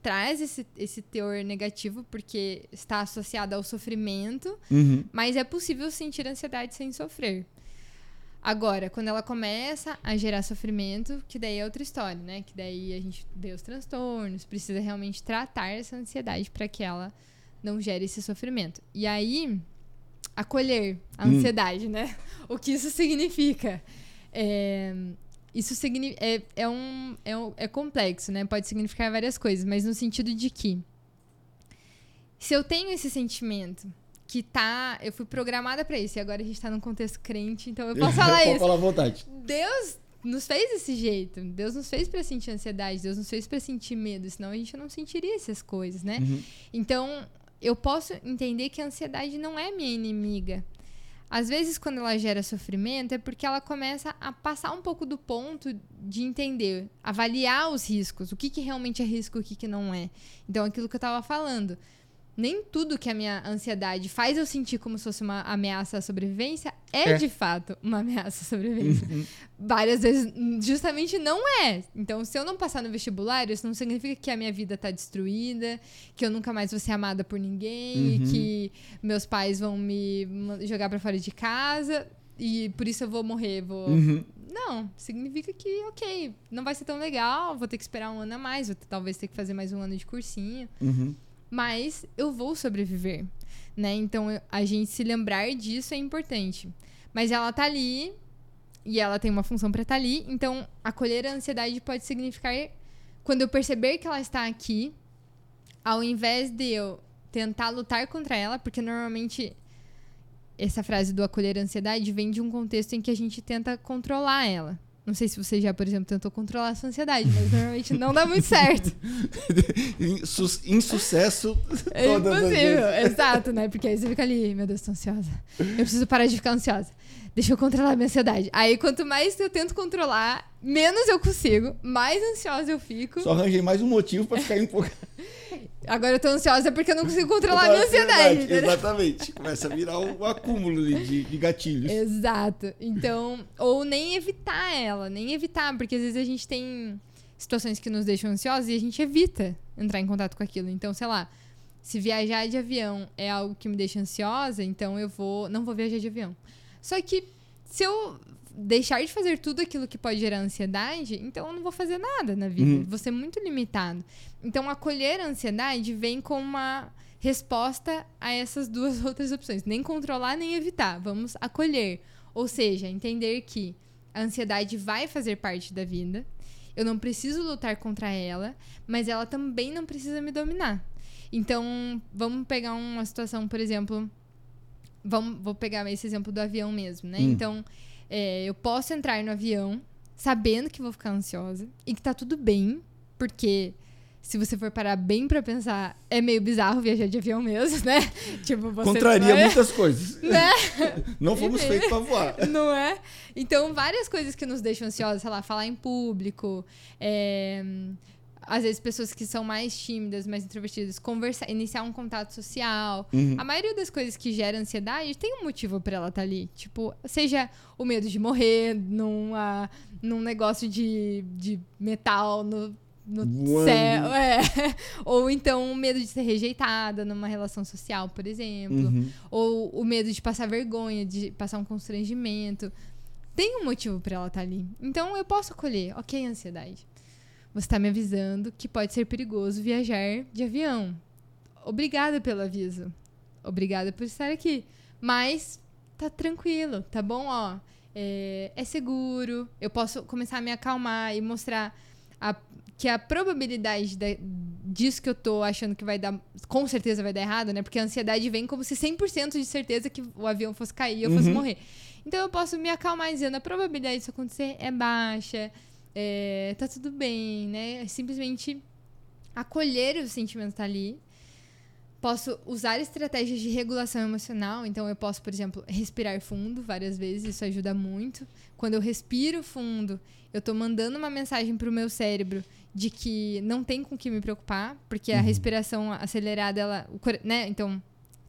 traz esse, esse teor negativo porque está associada ao sofrimento, Uhum. mas é possível sentir ansiedade sem sofrer. Agora, quando ela começa a gerar sofrimento, que daí é outra história, né? Que daí a gente vê os transtornos, precisa realmente tratar essa ansiedade para que ela não gere esse sofrimento. E aí, acolher a Hum. ansiedade, né? O que isso significa? É, isso signi é, é, um, é, um- é complexo, né? Pode significar várias coisas, mas no sentido de que se eu tenho esse sentimento que tá. Eu fui programada pra isso, e agora a gente tá num contexto crente, então eu posso falar Pode isso. falar à vontade. Deus nos fez desse jeito. Deus nos fez pra sentir ansiedade, Deus nos fez pra sentir medo, senão a gente não sentiria essas coisas, né? Uhum. Então, eu posso entender que a ansiedade não é minha inimiga. Às vezes, quando ela gera sofrimento, é porque ela começa a passar um pouco do ponto de entender, avaliar os riscos, o que, que realmente é risco e o que, que não é. Então, aquilo que eu tava falando. Nem tudo que a minha ansiedade faz eu sentir como se fosse uma ameaça à sobrevivência é, É. de fato uma ameaça à sobrevivência Uhum. várias vezes justamente não é. Então, se eu não passar no vestibular, isso não significa que a minha vida tá destruída, que eu nunca mais vou ser amada por ninguém, Uhum. e que meus pais vão me jogar pra fora de casa e por isso eu vou morrer, vou Uhum. Não, significa que, OK, não vai ser tão legal, vou ter que esperar um ano a mais, vou talvez ter que fazer mais um ano de cursinho Uhum. Mas eu vou sobreviver, né? Então a gente se lembrar disso é importante. Mas ela tá ali e ela tem uma função pra estar ali, então acolher a ansiedade pode significar quando eu perceber que ela está aqui, ao invés de eu tentar lutar contra ela, porque normalmente essa frase do acolher a ansiedade vem de um contexto em que a gente tenta controlar ela. Não sei se você já, por exemplo, tentou controlar a sua ansiedade, mas normalmente não dá muito certo. Insu- Insucesso É impossível, exato, né? Porque aí você fica ali, meu Deus, tô ansiosa. Eu preciso parar de ficar ansiosa. Deixa eu controlar a minha ansiedade. Aí, quanto mais eu tento controlar, menos eu consigo, mais ansiosa eu fico. Só arranjei mais um motivo pra ficar empolgado. Agora eu tô ansiosa porque eu não consigo controlar a minha ansiedade. entendeu? Exatamente. Começa a virar um acúmulo de, de- de gatilhos. Exato. Então, ou nem evitar ela, nem evitar, porque às vezes a gente tem situações que nos deixam ansiosos e a gente evita entrar em contato com aquilo. Então, sei lá, se viajar de avião é algo que me deixa ansiosa, então eu vou, não vou viajar de avião. Só que se eu deixar de fazer tudo aquilo que pode gerar ansiedade, então eu não vou fazer nada na vida. Uhum. Vou ser muito limitado. Então, acolher a ansiedade vem com uma resposta a essas duas outras opções. Nem controlar, nem evitar. Vamos acolher. Ou seja, entender que a ansiedade vai fazer parte da vida. Eu não preciso lutar contra ela, mas ela também não precisa me dominar. Então, vamos pegar uma situação, por exemplo. Vamos, vou pegar esse exemplo do avião mesmo, né? Hum. Então, é, eu posso entrar no avião sabendo que vou ficar ansiosa e que tá tudo bem, porque se você for parar bem pra pensar, é meio bizarro viajar de avião mesmo, né? tipo, você Contraria vai- muitas coisas. Né? Não fomos feitos pra voar. Não é? Então, várias coisas que nos deixam ansiosos, sei lá, falar em público, é, às vezes pessoas que são mais tímidas, mais introvertidas, conversar, iniciar um contato social. Uhum. A maioria das coisas que geram ansiedade tem um motivo pra ela estar ali. Tipo, seja o medo de morrer numa, num negócio de, de metal no, no céu. É. Ou então o medo de ser rejeitada numa relação social, por exemplo Uhum. ou o medo de passar vergonha, de passar um constrangimento. Tem um motivo pra ela estar ali. Então eu posso acolher, ok, ansiedade. Você tá me avisando que pode ser perigoso viajar de avião. Obrigada pelo aviso. Obrigada por estar aqui. Mas tá tranquilo, tá bom? Ó, é, é seguro. Eu posso começar a me acalmar e mostrar a- que a probabilidade da- disso que eu tô achando que vai dar, com certeza vai dar errado, né? Porque a ansiedade vem como se 100% de certeza que o avião fosse cair e eu fosse Uhum. morrer. Então eu posso me acalmar dizendo a probabilidade disso acontecer é baixa, é, tá tudo bem, né? É simplesmente acolher o sentimento tá ali. Posso usar estratégias de regulação emocional. Então, eu posso, por exemplo, respirar fundo várias vezes. Isso ajuda muito. Quando eu respiro fundo, eu tô mandando uma mensagem pro meu cérebro de que não tem com o que me preocupar, porque a Uhum. respiração acelerada, ela, né? Então,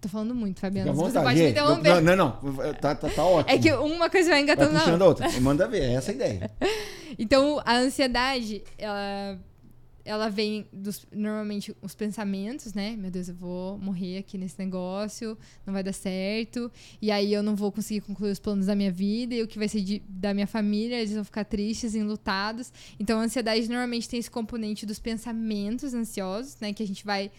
tô falando muito, Fabiano. Fica Você pode me interromper. Não, não, não. Tá, tá, tá ótimo. É que uma coisa vai Vai engatando na puxando outra. a outra. Manda ver, é essa a ideia. Então, a ansiedade, ela, ela vem dos, normalmente, os pensamentos, né? Meu Deus, eu vou morrer aqui nesse negócio, não vai dar certo, e aí eu não vou conseguir concluir os planos da minha vida, e o que vai ser de- da minha família, eles vão ficar tristes, enlutados. Então, a ansiedade normalmente tem esse componente dos pensamentos ansiosos, né? Que a gente vai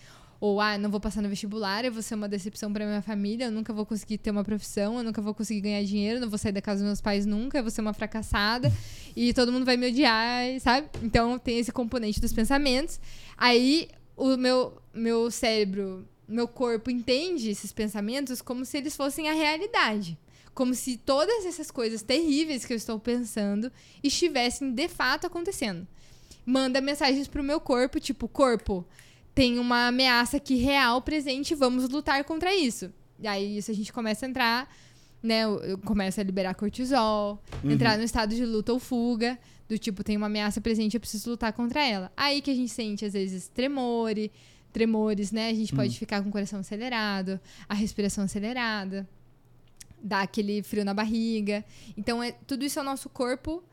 ou, ah, não vou passar no vestibular, eu vou ser uma decepção pra minha família, eu nunca vou conseguir ter uma profissão, eu nunca vou conseguir ganhar dinheiro, não vou sair da casa dos meus pais nunca, eu vou ser uma fracassada e todo mundo vai me odiar, sabe? Então tem esse componente dos pensamentos. Aí o meu, meu cérebro, meu corpo entende esses pensamentos como se eles fossem a realidade. Como se todas essas coisas terríveis que eu estou pensando estivessem de fato acontecendo. Manda mensagens pro meu corpo, tipo, corpo, tem uma ameaça aqui real presente, vamos lutar contra isso. E aí isso a gente começa a entrar, né? Começo a liberar cortisol, entrar no estado de luta ou fuga, do tipo, tem uma ameaça presente, eu preciso lutar contra ela. Aí que a gente sente, às vezes, tremore, tremores, né? A gente pode ficar com o coração acelerado, a respiração acelerada, dá aquele frio na barriga. Então, é, tudo isso é o nosso corpo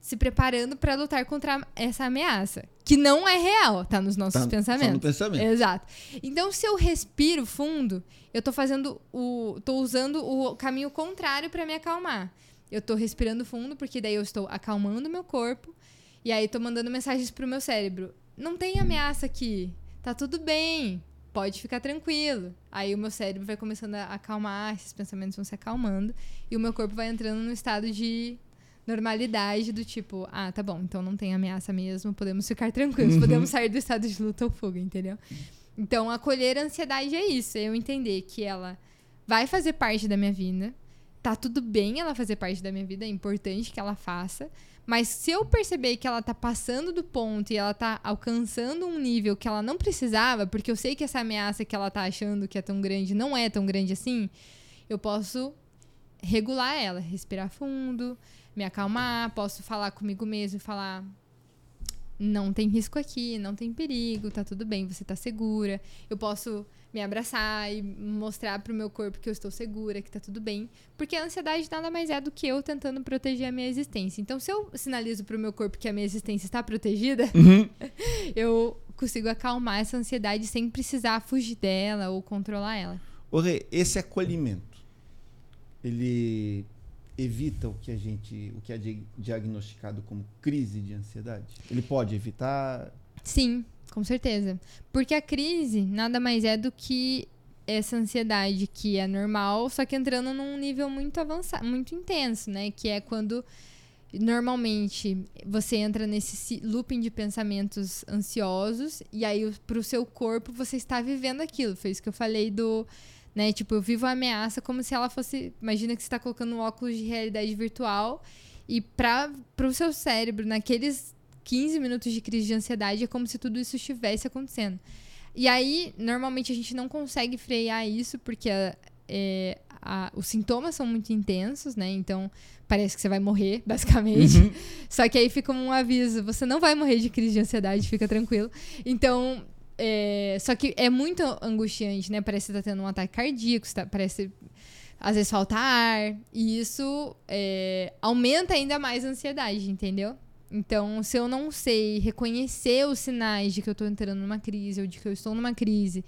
se preparando para lutar contra essa ameaça, que não é real, tá nos nossos Tá só pensamentos. no pensamento. Exato. Então, se eu respiro fundo, eu tô fazendo o. tô usando o caminho contrário para me acalmar. Eu tô respirando fundo, porque daí eu estou acalmando o meu corpo. E aí tô mandando mensagens pro meu cérebro. Não tem ameaça aqui. Tá tudo bem. Pode ficar tranquilo. Aí o meu cérebro vai começando a acalmar, esses pensamentos vão se acalmando. E o meu corpo vai entrando num estado de normalidade do tipo, ah, tá bom, então não tem ameaça mesmo, podemos ficar tranquilos, podemos sair do estado de luta ou fuga, entendeu? Então, acolher a ansiedade é isso, é eu entender que ela vai fazer parte da minha vida, tá tudo bem ela fazer parte da minha vida, é importante que ela faça, mas se eu perceber que ela tá passando do ponto e ela tá alcançando um nível que ela não precisava, porque eu sei que essa ameaça que ela tá achando que é tão grande não é tão grande assim, eu posso regular ela, respirar fundo, me acalmar, posso falar comigo mesmo e falar não tem risco aqui, não tem perigo, tá tudo bem, você tá segura. Eu posso me abraçar e mostrar pro meu corpo que eu estou segura, que tá tudo bem, porque a ansiedade nada mais é do que eu tentando proteger a minha existência. Então, se eu sinalizo pro meu corpo que a minha existência está protegida, eu consigo acalmar essa ansiedade sem precisar fugir dela ou controlar ela. Ô, Rê, esse acolhimento, ele evita o que a gente, o que é di- diagnosticado como crise de ansiedade? Ele pode evitar? Sim, com certeza. Porque a crise nada mais é do que essa ansiedade que é normal, só que entrando num nível muito avançado, muito intenso, né? Que é quando normalmente você entra nesse looping de pensamentos ansiosos e aí o- pro seu corpo você está vivendo aquilo. Foi isso que eu falei do, né? Tipo, eu vivo a ameaça como se ela fosse, imagina que você está colocando um óculos de realidade virtual e para pro seu cérebro naqueles 15 minutos de crise de ansiedade é como se tudo isso estivesse acontecendo. E aí, normalmente a gente não consegue frear isso porque a- é, a- os sintomas são muito intensos, né? Então parece que você vai morrer, basicamente. Só que aí fica um aviso: você não vai morrer de crise de ansiedade, fica tranquilo. Então. É, só que é muito angustiante, né? Parece que tá tendo um ataque cardíaco, tá- parece. Às vezes falta ar. E isso é, aumenta ainda mais a ansiedade, entendeu? Então, se eu não sei reconhecer os sinais de que eu tô entrando numa crise ou de que eu estou numa crise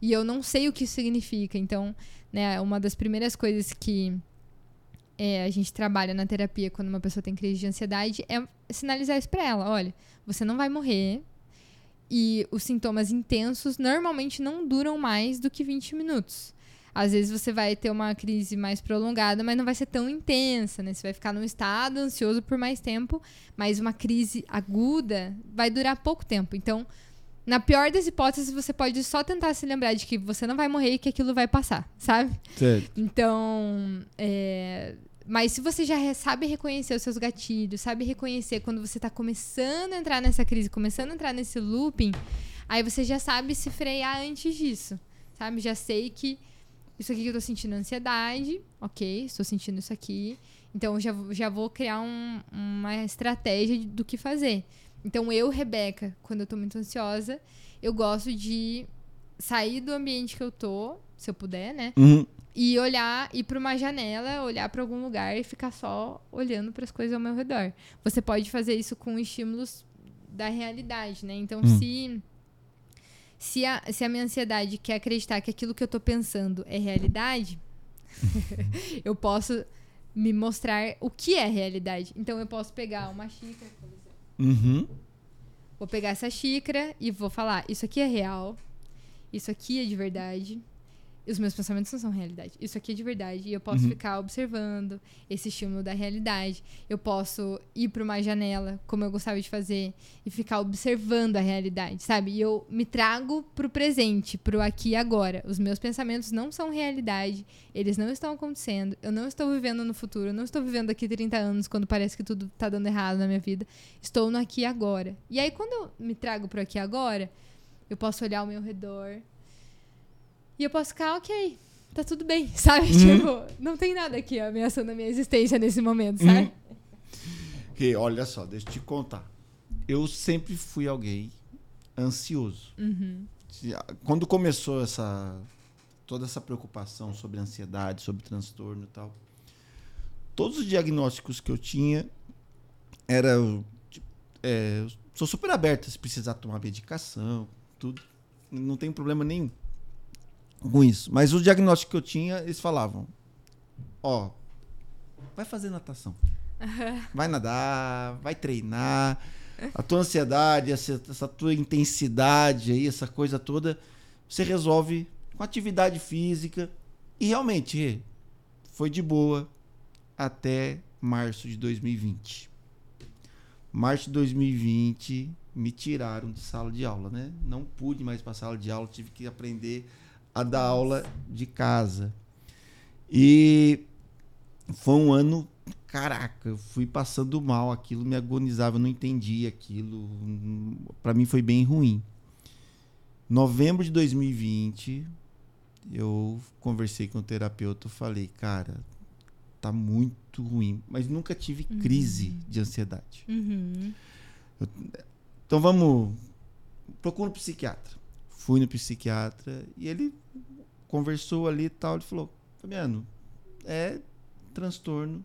e eu não sei o que isso significa, então, né, uma das primeiras coisas que é, a gente trabalha na terapia quando uma pessoa tem crise de ansiedade é sinalizar isso pra ela. Olha, você não vai morrer e os sintomas intensos normalmente não duram mais do que 20 minutos. Às vezes você vai ter uma crise mais prolongada, mas não vai ser tão intensa, né? Você vai ficar num estado ansioso por mais tempo, mas uma crise aguda vai durar pouco tempo. Então, na pior das hipóteses, você pode só tentar se lembrar de que você não vai morrer e que aquilo vai passar, sabe? Certo. Então, é, mas se você já sabe reconhecer os seus gatilhos, sabe reconhecer quando você tá começando a entrar nessa crise, começando a entrar nesse looping, aí você já sabe se frear antes disso, sabe? Já sei que isso aqui que eu tô sentindo ansiedade, ok, estou sentindo isso aqui, então já, já vou criar um- uma estratégia do que fazer. Então eu, Rebeca, quando eu tô muito ansiosa, eu gosto de sair do ambiente que eu tô, se eu puder, né? Uhum. E olhar, ir pra uma janela, olhar pra algum lugar e ficar só olhando para as coisas ao meu redor. Você pode fazer isso com estímulos da realidade, né? Então, Hum. se se a, se a minha ansiedade quer acreditar que aquilo que eu tô pensando é realidade, eu posso me mostrar o que é realidade. Então, eu posso pegar uma xícara, por exemplo. Uhum. Vou pegar essa xícara e vou falar: isso aqui é real, isso aqui é de verdade. Os meus pensamentos não são realidade. Isso aqui é de verdade. E eu posso Uhum. ficar observando esse estímulo da realidade. Eu posso ir para uma janela, como eu gostava de fazer, e ficar observando a realidade, sabe? E eu me trago pro presente, pro aqui e agora. Os meus pensamentos não são realidade, eles não estão acontecendo. Eu não estou vivendo no futuro, eu não estou vivendo daqui 30 anos quando parece que tudo tá dando errado na minha vida. Estou no aqui e agora. E aí, quando eu me trago pro aqui e agora, eu posso olhar ao meu redor. E eu posso ficar, ok, tá tudo bem, sabe? Tipo, não tem nada aqui ameaçando a minha existência nesse momento, sabe? Que, olha só, deixa eu te contar. Eu sempre fui alguém ansioso. Uhum. Quando começou essa toda essa preocupação sobre ansiedade, sobre transtorno e tal, todos os diagnósticos que eu tinha era tipo, é, eu sou super aberto se precisar tomar medicação, tudo, não tem problema nenhum com isso. Mas o diagnóstico que eu tinha, eles falavam, ó, vai fazer natação. Vai nadar, vai treinar. A tua ansiedade, essa, essa tua intensidade aí, essa coisa toda, você resolve com atividade física. E realmente, foi de boa até março de 2020. Março de 2020, me tiraram de sala de aula, né? Não pude mais para sala de aula, tive que aprender a dar aula de casa. E foi um ano, caraca, eu fui passando mal, aquilo me agonizava, eu não entendia aquilo. Para mim foi bem ruim. Novembro de 2020, eu conversei com o terapeuta, eu falei, cara, tá muito ruim, mas nunca tive crise de ansiedade. Uhum. Então vamos. Procura um psiquiatra. Fui no psiquiatra e ele conversou ali e tal. Ele falou: Fabiano, é transtorno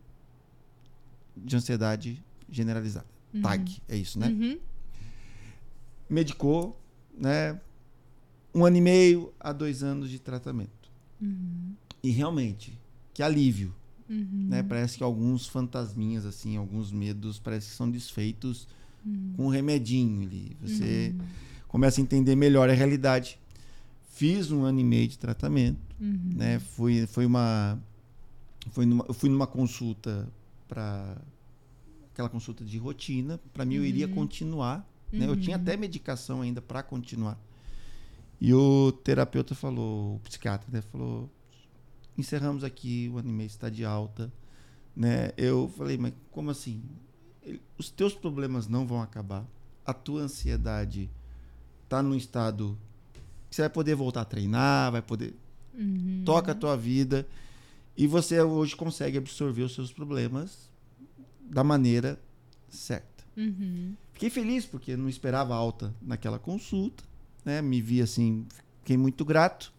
de ansiedade generalizada. Uhum. TAG, é isso, né? Uhum. Medicou, né? Um ano e meio a dois anos de tratamento. Uhum. E realmente, que alívio. Uhum. Né? Parece que alguns fantasminhas, assim, alguns medos, parece que são desfeitos Uhum. com um remedinho ali. Você começa a entender melhor a realidade. Fiz um ano e meio de tratamento, Uhum. né? Fui, foi uma, foi numa, eu fui numa consulta para aquela consulta de rotina. Para mim, eu iria continuar. Né? Eu tinha até medicação ainda para continuar. E o terapeuta falou, o psiquiatra, né? Falou, encerramos aqui, o ano e meio está de alta, né? Eu falei, mas como assim? Ele- Os teus problemas não vão acabar. A tua ansiedade tá num estado que você vai poder voltar a treinar, vai poder Uhum. toca a tua vida e você hoje consegue absorver os seus problemas da maneira certa. Uhum. Fiquei feliz porque não esperava alta naquela consulta, né? Me vi assim, fiquei muito grato.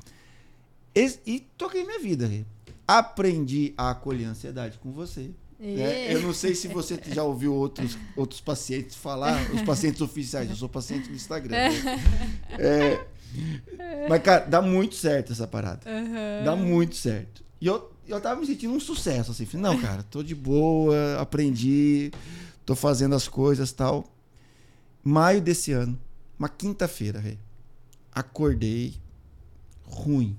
E, e toquei minha vida. Aprendi a acolher a ansiedade com você. Né? É. Eu não sei se você já ouviu outros, outros pacientes falar, os pacientes oficiais, eu sou paciente no Instagram. né? É, mas, cara, dá muito certo essa parada. Aham. Dá muito certo. E eu, eu tava me sentindo um sucesso, assim. Falei, não, cara, tô de boa, aprendi, tô fazendo as coisas tal. Maio desse ano, uma quinta-feira, velho. Acordei ruim.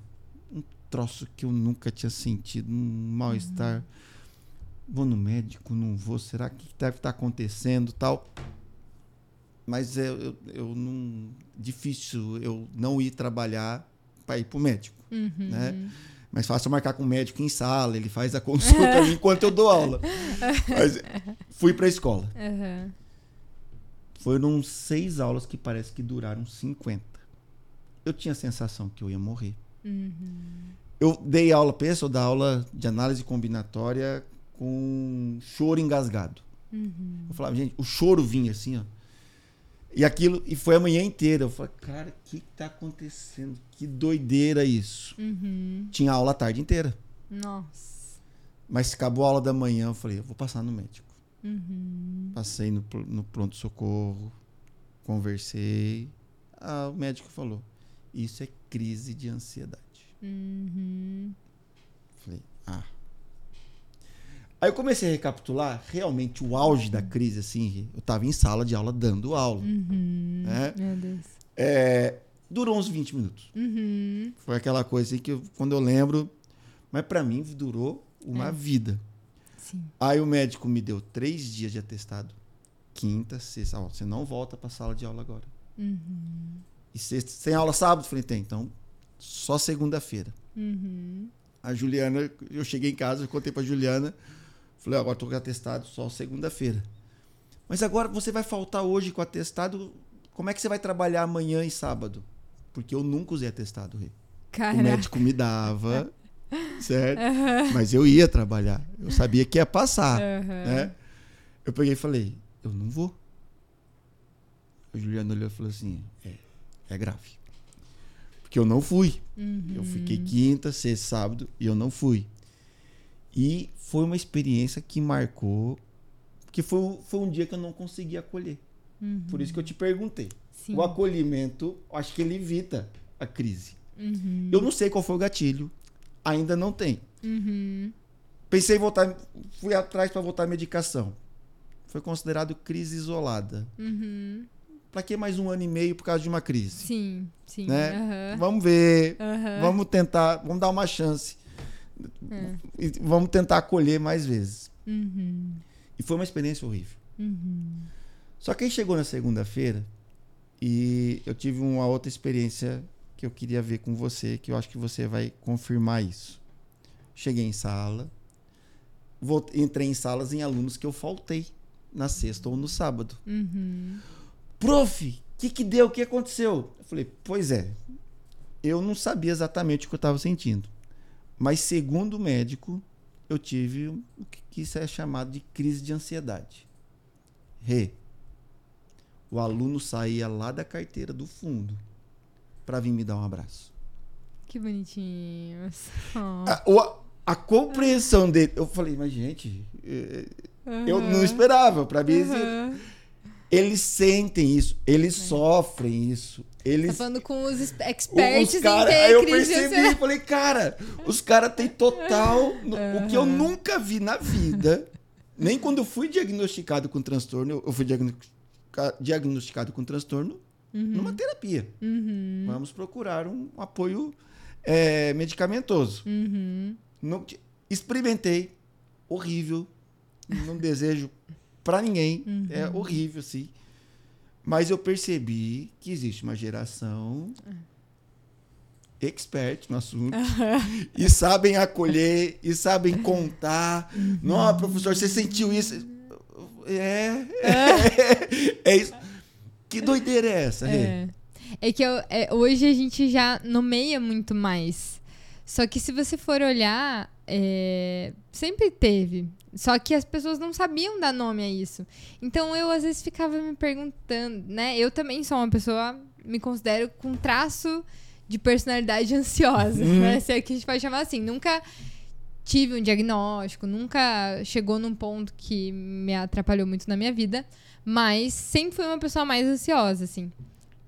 Um troço que eu nunca tinha sentido, um mal-estar. Vou no médico, não vou, será que deve estar acontecendo tal? Mas é, eu, eu não. Difícil eu não ir trabalhar para ir pro médico Uhum. né? Mais fácil eu marcar com o médico em sala, ele faz a consulta enquanto eu dou aula. Mas fui pra escola. Aham. Foram seis aulas que parece que duraram 50. Eu tinha a sensação que eu ia morrer. Uhum. Eu dei aula, pensa, eu aula de análise combinatória com choro engasgado. Uhum. Eu falava, gente, o choro vinha assim, ó. E aquilo, e foi a manhã inteira. Eu falei, cara, o que, tá acontecendo? Que doideira isso. Uhum. Tinha aula a tarde inteira. Nossa. Mas acabou a aula da manhã, eu falei, eu vou passar no médico. Uhum. Passei no, no pronto-socorro, conversei. Ah, o médico falou, isso é crise de ansiedade. Uhum. Falei, ah. Aí eu comecei a recapitular, realmente o auge da crise, assim, eu tava em sala de aula dando aula. Uhum. É? Meu Deus. É, durou uns 20 minutos. Uhum. Foi aquela coisa assim que eu- quando eu lembro, mas pra mim durou uma É. vida. Sim. Aí o médico me deu três dias de atestado. Quinta, sexta, ó, você não volta pra sala de aula agora. Uhum. E sexta, sem aula sábado? Falei, tem, então só segunda-feira. Uhum. A Juliana, eu cheguei em casa, eu contei pra Juliana, falei, agora tô com atestado só segunda-feira. Mas agora você vai faltar hoje com atestado, como é que você vai trabalhar amanhã e sábado? Porque eu nunca usei atestado, Rê. O Caraca. médico me dava, certo? Aham. Mas eu ia trabalhar. Eu sabia que ia passar, Aham. né? Eu peguei e falei, eu não vou. A Juliana olhou e falou assim, é, é grave. Porque eu não fui. Uhum. Eu fiquei quinta, sexta, sábado e eu não fui. E foi uma experiência que marcou, porque foi, foi um dia que eu não consegui acolher. Uhum. Por isso que eu te perguntei. Sim. O acolhimento, acho que ele evita a crise. Uhum. Eu não sei qual foi o gatilho, ainda não tem. Uhum. Pensei em voltar, fui atrás para voltar à medicação. Foi considerado crise isolada. Uhum. Para que mais um ano e meio por causa de uma crise? Sim, sim. Né? Vamos ver, vamos tentar, vamos dar uma chance. É. E vamos tentar acolher mais vezes. Uhum. E foi uma experiência horrível. Uhum. Só que aí chegou na segunda-feira e eu tive uma outra experiência que eu queria ver com você, que eu acho que você vai confirmar isso. Cheguei em sala, vou- entrei em salas em alunos que eu faltei na sexta ou no sábado. Uhum. Prof, o que, que deu? O que aconteceu? Eu falei, pois é, eu não sabia exatamente o que eu estava sentindo. Mas segundo o médico, eu tive o que isso é chamado de crise de ansiedade. Rê, o aluno saía lá da carteira do fundo para vir me dar um abraço. Que bonitinho. Oh. A, a- compreensão dele, eu falei, mas gente, eh, eu não Aham. esperava. Para mim, Aham. Eles sentem isso, eles sofrem isso, Tá eles falando com os es- Os experts cara, em aí eu percebi, ansiedade. falei, cara, os caras têm total. no- O que eu nunca vi na vida, nem quando eu fui diagnosticado com transtorno, eu- fui diagnostica- diagnosticado com transtorno numa terapia. Uhum. Vamos procurar um apoio é, medicamentoso. Uhum. Não experimentei, horrível, não desejo pra ninguém, é horrível, sim. Mas eu percebi que existe uma geração expert no assunto e sabem acolher e sabem contar. Não, professor, você sentiu isso? É, é, é isso. Que doideira é essa, Rê? É. É que eu- é, hoje a gente já nomeia muito mais. Só que se você for olhar, é, sempre teve. Só que as pessoas não sabiam dar nome a isso. Então eu às vezes ficava me perguntando, né? Eu também sou uma pessoa, me considero com traço de personalidade ansiosa, né? Se é que a gente pode chamar assim. Nunca tive um diagnóstico, nunca chegou num ponto que me atrapalhou muito na minha vida, mas sempre fui uma pessoa mais ansiosa, assim.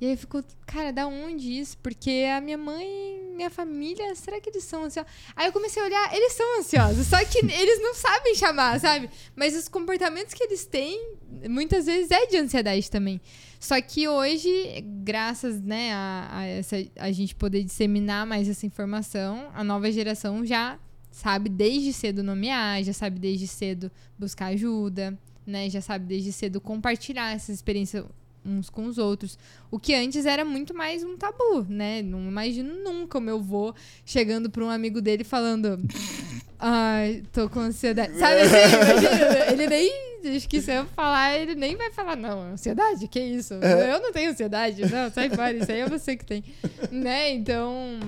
E aí ficou, cara, da onde isso? Porque a minha mãe, minha família, será que eles são ansiosos? Aí eu comecei a olhar, eles são ansiosos, só que eles não sabem chamar, sabe? Mas os comportamentos que eles têm, muitas vezes é de ansiedade também. Só que hoje, graças, né, a, a, essa, a gente poder disseminar mais essa informação, a nova geração já sabe desde cedo nomear, já sabe desde cedo buscar ajuda, né? Já sabe desde cedo compartilhar essa experiência uns com os outros. O que antes era muito mais um tabu, né? Não imagino nunca o meu vô chegando para um amigo dele falando: Ai, tô com ansiedade. Sabe assim? Imagina, ele nem. Acho que se eu falar, ele nem vai falar, não, ansiedade? Que isso? Eu não tenho ansiedade. Não, sai fora, isso aí é você que tem. Né? Então.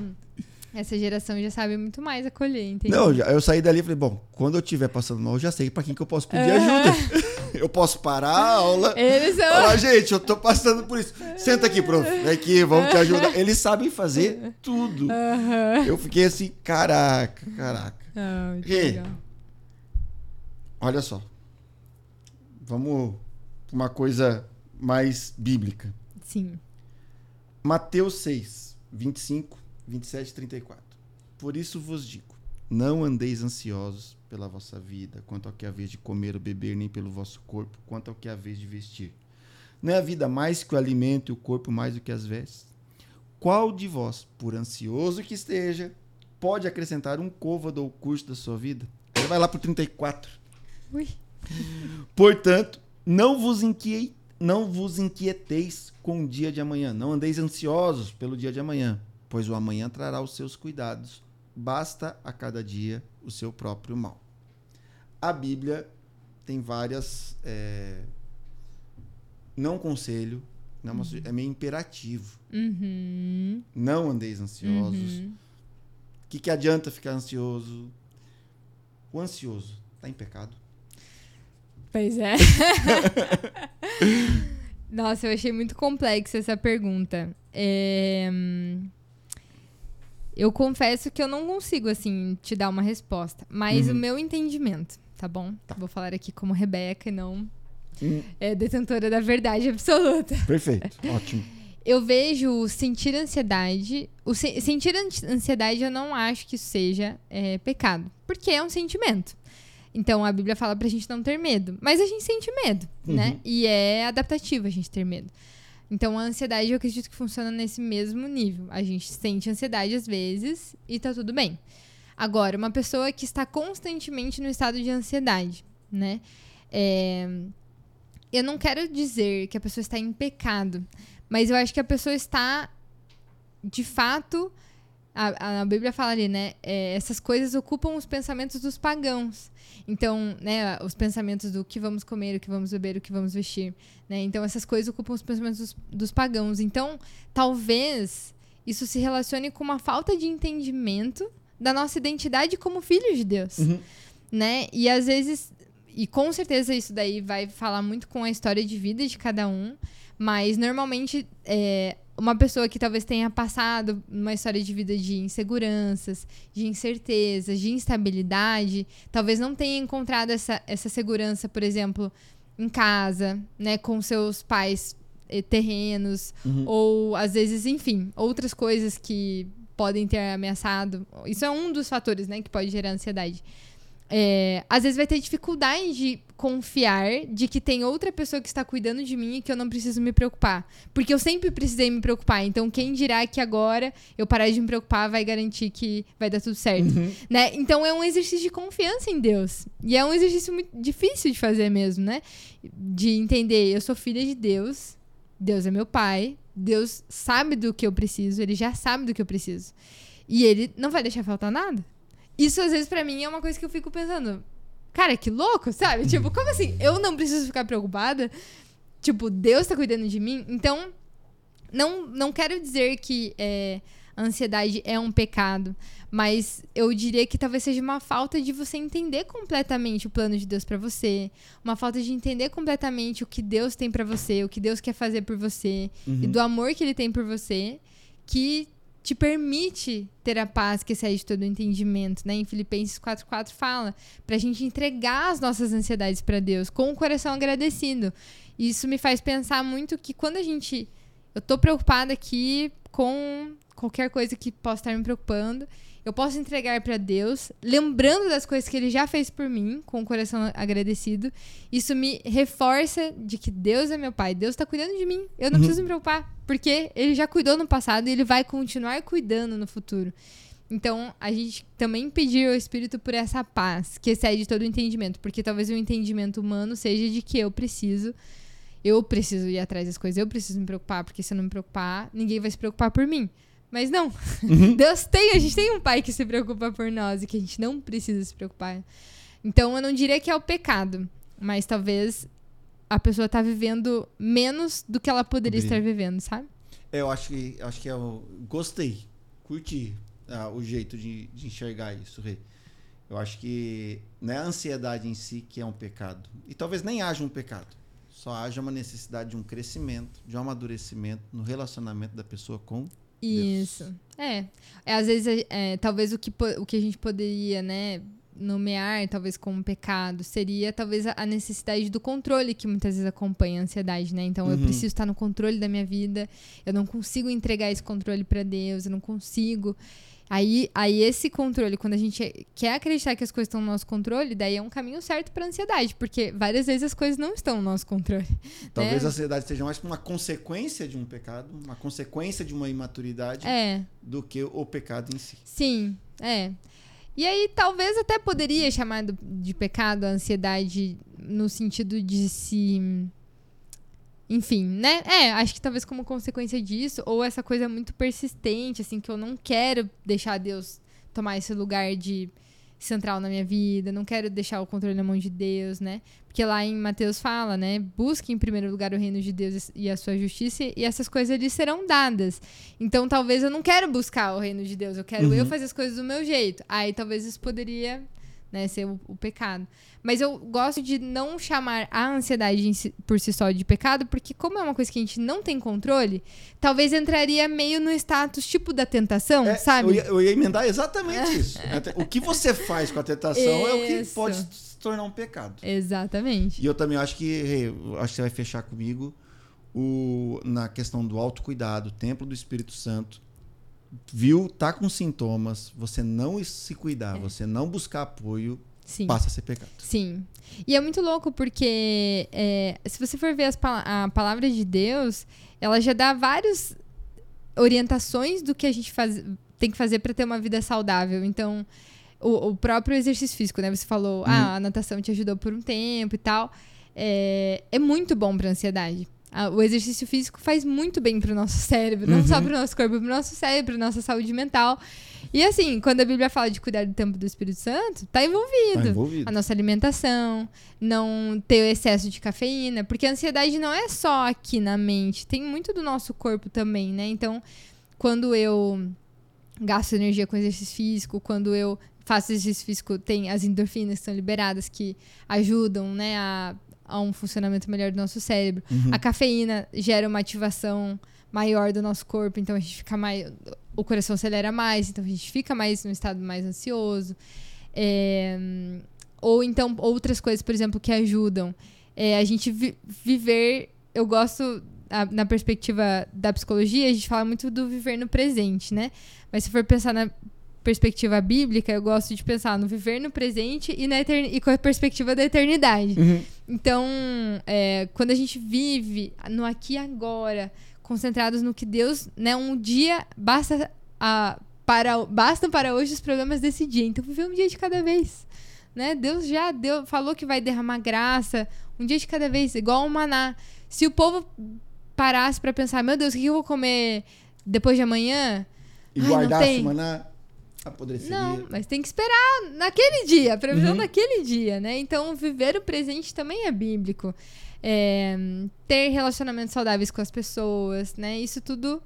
Essa geração já sabe muito mais acolher, entendeu? Não, eu saí dali e falei, bom, quando eu estiver passando mal, eu já sei pra quem que eu posso pedir ajuda. Eu posso parar a aula. Eles são. Falar, gente, eu tô passando por isso. Senta aqui, prof. Vem aqui, vamos te ajudar. Eles sabem fazer tudo. Aham. Eu fiquei assim, caraca, caraca. Ah, muito Rê. legal. Olha só. Vamos pra uma coisa mais bíblica. Sim. Mateus 6, 25, 27 e 34. Por isso vos digo: não andeis ansiosos pela vossa vida, quanto ao que é a vez de comer ou beber, nem pelo vosso corpo, quanto ao que é a vez de vestir. Não é a vida mais que o alimento e o corpo mais do que as vestes? Qual de vós, por ansioso que esteja, pode acrescentar um côvado ao curso da sua vida? Ele vai lá pro 34. Ui. Portanto, não vos, inquie... não vos inquieteis com o dia de amanhã. Não andeis ansiosos pelo dia de amanhã, pois o amanhã trará os seus cuidados. Basta a cada dia o seu próprio mal. A Bíblia tem várias. é, Não conselho, não, mas é meio imperativo. Uhum. Não andeis ansiosos. O Uhum. que, que adianta ficar ansioso? O ansioso está em pecado? Pois é. Nossa, eu achei muito complexa essa pergunta. É, Eu confesso que eu não consigo, assim, te dar uma resposta. Mas Uhum. o meu entendimento, tá bom? Vou falar aqui como Rebeca e não Hum, é, detentora da verdade absoluta. perfeito, ótimo. Eu vejo sentir ansiedade. O se- sentir an- ansiedade eu não acho que seja é, pecado. Porque é um sentimento. Então a Bíblia fala pra gente não ter medo. Mas a gente sente medo, Uhum. né? E é adaptativo a gente ter medo. Então a ansiedade eu acredito que funciona nesse mesmo nível. A gente sente ansiedade às vezes e tá tudo bem. Agora, uma pessoa que está constantemente no estado de ansiedade, né? É, Eu não quero dizer que a pessoa está em pecado, mas eu acho que a pessoa está, de fato, a, a Bíblia fala ali, né? é, essas coisas ocupam os pensamentos dos pagãos. Então, né, os pensamentos do que vamos comer, o que vamos beber, o que vamos vestir. Né? Então, essas coisas ocupam os pensamentos dos, dos pagãos. Então, talvez isso se relacione com uma falta de entendimento da nossa identidade como filhos de Deus Uhum. né? E às vezes, e com certeza isso daí vai falar muito com a história de vida de cada um, mas normalmente é, uma pessoa que talvez tenha passado uma história de vida de inseguranças, de incertezas, de instabilidade, talvez não tenha encontrado essa, essa segurança, por exemplo, em casa, né, com seus pais eh, terrenos, Uhum. ou às vezes, enfim, outras coisas que podem ter ameaçado. Isso é um dos fatores, né, que pode gerar ansiedade. É, às vezes vai ter dificuldade de confiar de que tem outra pessoa que está cuidando de mim e que eu não preciso me preocupar. Porque eu sempre precisei me preocupar. Então, quem dirá que agora eu parar de me preocupar vai garantir que vai dar tudo certo. Uhum. Né? Então, é um exercício de confiança em Deus. E é um exercício muito difícil de fazer mesmo, né? De entender, eu sou filha de Deus, Deus é meu pai, Deus sabe do que eu preciso, ele já sabe do que eu preciso. E ele não vai deixar faltar nada. Isso, às vezes, pra mim, é uma coisa que eu fico pensando. Cara, que louco, sabe? Tipo, como assim? Eu não preciso ficar preocupada? Tipo, Deus tá cuidando de mim? Então, não, não quero dizer que é, a ansiedade é um pecado, mas eu diria que talvez seja uma falta de você entender completamente o plano de Deus pra você, uma falta de entender completamente o que Deus tem pra você, o que Deus quer fazer por você e do amor que ele tem por você, que te permite ter a paz que excede todo o entendimento, né? Em Filipenses 4:4 fala pra gente entregar as nossas ansiedades pra Deus com o coração agradecido. Isso me faz pensar muito que quando a gente eu tô preocupada aqui com qualquer coisa que possa estar me preocupando, eu posso entregar pra Deus, lembrando das coisas que ele já fez por mim, com o coração agradecido. Isso me reforça de que Deus é meu pai, Deus tá cuidando de mim. Eu não Uhum. preciso me preocupar, porque ele já cuidou no passado e ele vai continuar cuidando no futuro. Então, a gente também pedir ao Espírito por essa paz, que excede todo o entendimento, porque talvez o entendimento humano seja de que eu preciso eu preciso ir atrás das coisas, eu preciso me preocupar, porque se eu não me preocupar, ninguém vai se preocupar por mim. Mas não. Deus tem, a gente tem um pai que se preocupa por nós e que a gente não precisa se preocupar. Então eu não diria que é o pecado, mas talvez a pessoa tá vivendo menos do que ela poderia estar vivendo, sabe? É, Eu acho que acho que eu gostei, curti ah, o jeito de, de enxergar isso, Rê. Eu acho que não é a ansiedade em si que é um pecado. E talvez nem haja um pecado. Só haja uma necessidade de um crescimento, de um amadurecimento no relacionamento da pessoa com Isso. É. é. Às vezes, é, talvez o que, o que a gente poderia, né, nomear, talvez como pecado, seria talvez a necessidade do controle que muitas vezes acompanha a ansiedade, né? Então, uhum. eu preciso estar no controle da minha vida, eu não consigo entregar esse controle para Deus, eu não consigo. Aí, aí esse controle, quando a gente quer acreditar que as coisas estão no nosso controle, daí é um caminho certo para ansiedade, porque várias vezes as coisas não estão no nosso controle. Talvez né? a ansiedade seja mais uma consequência de um pecado, uma consequência de uma imaturidade, é. do que o pecado em si. Sim, é. E aí talvez até poderia chamar de pecado a ansiedade no sentido de se enfim, né? É, acho que talvez como consequência disso, ou essa coisa muito persistente, assim, que eu não quero deixar Deus tomar esse lugar de central na minha vida, não quero deixar o controle na mão de Deus, né? Porque lá em Mateus fala, né? Busque em primeiro lugar o reino de Deus e a sua justiça, e essas coisas lhe serão dadas. Então talvez eu não quero buscar o reino de Deus, eu quero uhum. eu fazer as coisas do meu jeito. Aí talvez isso poderia né, ser o, o, pecado. Mas eu gosto de não chamar a ansiedade si, por si só de pecado, porque como é uma coisa que a gente não tem controle, talvez entraria meio no status tipo da tentação, é, sabe? Eu ia, eu ia emendar exatamente isso. O que você faz com a tentação é o que pode se tornar um pecado. Exatamente. E eu também acho que, acho que você vai fechar comigo, o, na questão do autocuidado, templo do Espírito Santo, viu, tá com sintomas, você não se cuidar, é. você não buscar apoio, Sim. passa a ser pecado. Sim. E é muito louco porque é, se você for ver as, a palavra de Deus, ela já dá várias orientações do que a gente faz, tem que fazer para ter uma vida saudável. Então, o, o, próprio exercício físico, né? Você falou, uhum. ah, a natação te ajudou por um tempo e tal. É, é muito bom para ansiedade o exercício físico faz muito bem pro nosso cérebro, não uhum. só pro nosso corpo, pro nosso cérebro, nossa saúde mental. E assim, quando a Bíblia fala de cuidar do tempo do Espírito Santo, tá envolvido. Tá envolvido. A nossa alimentação, não ter o excesso de cafeína, porque a ansiedade não é só aqui na mente, tem muito do nosso corpo também, né? Então, quando eu gasto energia com exercício físico, quando eu faço exercício físico, tem as endorfinas que são liberadas que ajudam, né, a a um funcionamento melhor do nosso cérebro. Uhum. A cafeína gera uma ativação maior do nosso corpo, então a gente fica mais. O coração acelera mais, então a gente fica mais num estado mais ansioso. É, ou então outras coisas, por exemplo, que ajudam. É, a gente vi viver. Eu gosto, a, na perspectiva da psicologia, a gente fala muito do viver no presente, né? Mas se for pensar na perspectiva bíblica, eu gosto de pensar no viver no presente e, na e com a perspectiva da eternidade. Uhum. Então, é, quando a gente vive no aqui e agora, concentrados no que Deus, né, um dia basta a, para bastam para hoje os problemas desse dia. Então, viver um dia de cada vez. Né? Deus já deu, falou que vai derramar graça um dia de cada vez, igual o maná. Se o povo parasse para pensar, meu Deus, o que eu vou comer depois de amanhã? E guardasse o maná apodreceria. Não, mas tem que esperar naquele dia, a previsão uhum. naquele dia, né? Então, viver o presente também é bíblico. É, ter relacionamentos saudáveis com as pessoas, né? Isso tudo.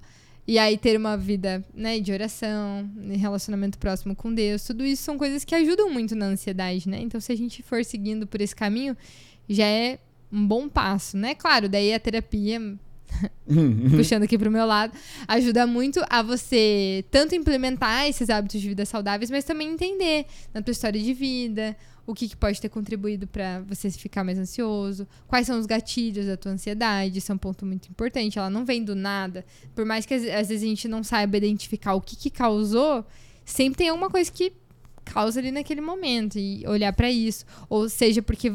E aí ter uma vida né, de oração, relacionamento próximo com Deus, tudo isso são coisas que ajudam muito na ansiedade, né? Então, se a gente for seguindo por esse caminho, já é um bom passo, né? Claro, daí a terapia. Puxando aqui pro meu lado, ajuda muito a você tanto implementar esses hábitos de vida saudáveis, mas também entender na tua história de vida o que, que pode ter contribuído para você ficar mais ansioso, quais são os gatilhos da tua ansiedade, isso é um ponto muito importante, ela não vem do nada, por mais que às vezes a gente não saiba identificar o que, que causou, sempre tem alguma coisa que causa ali naquele momento e olhar para isso, ou seja, porque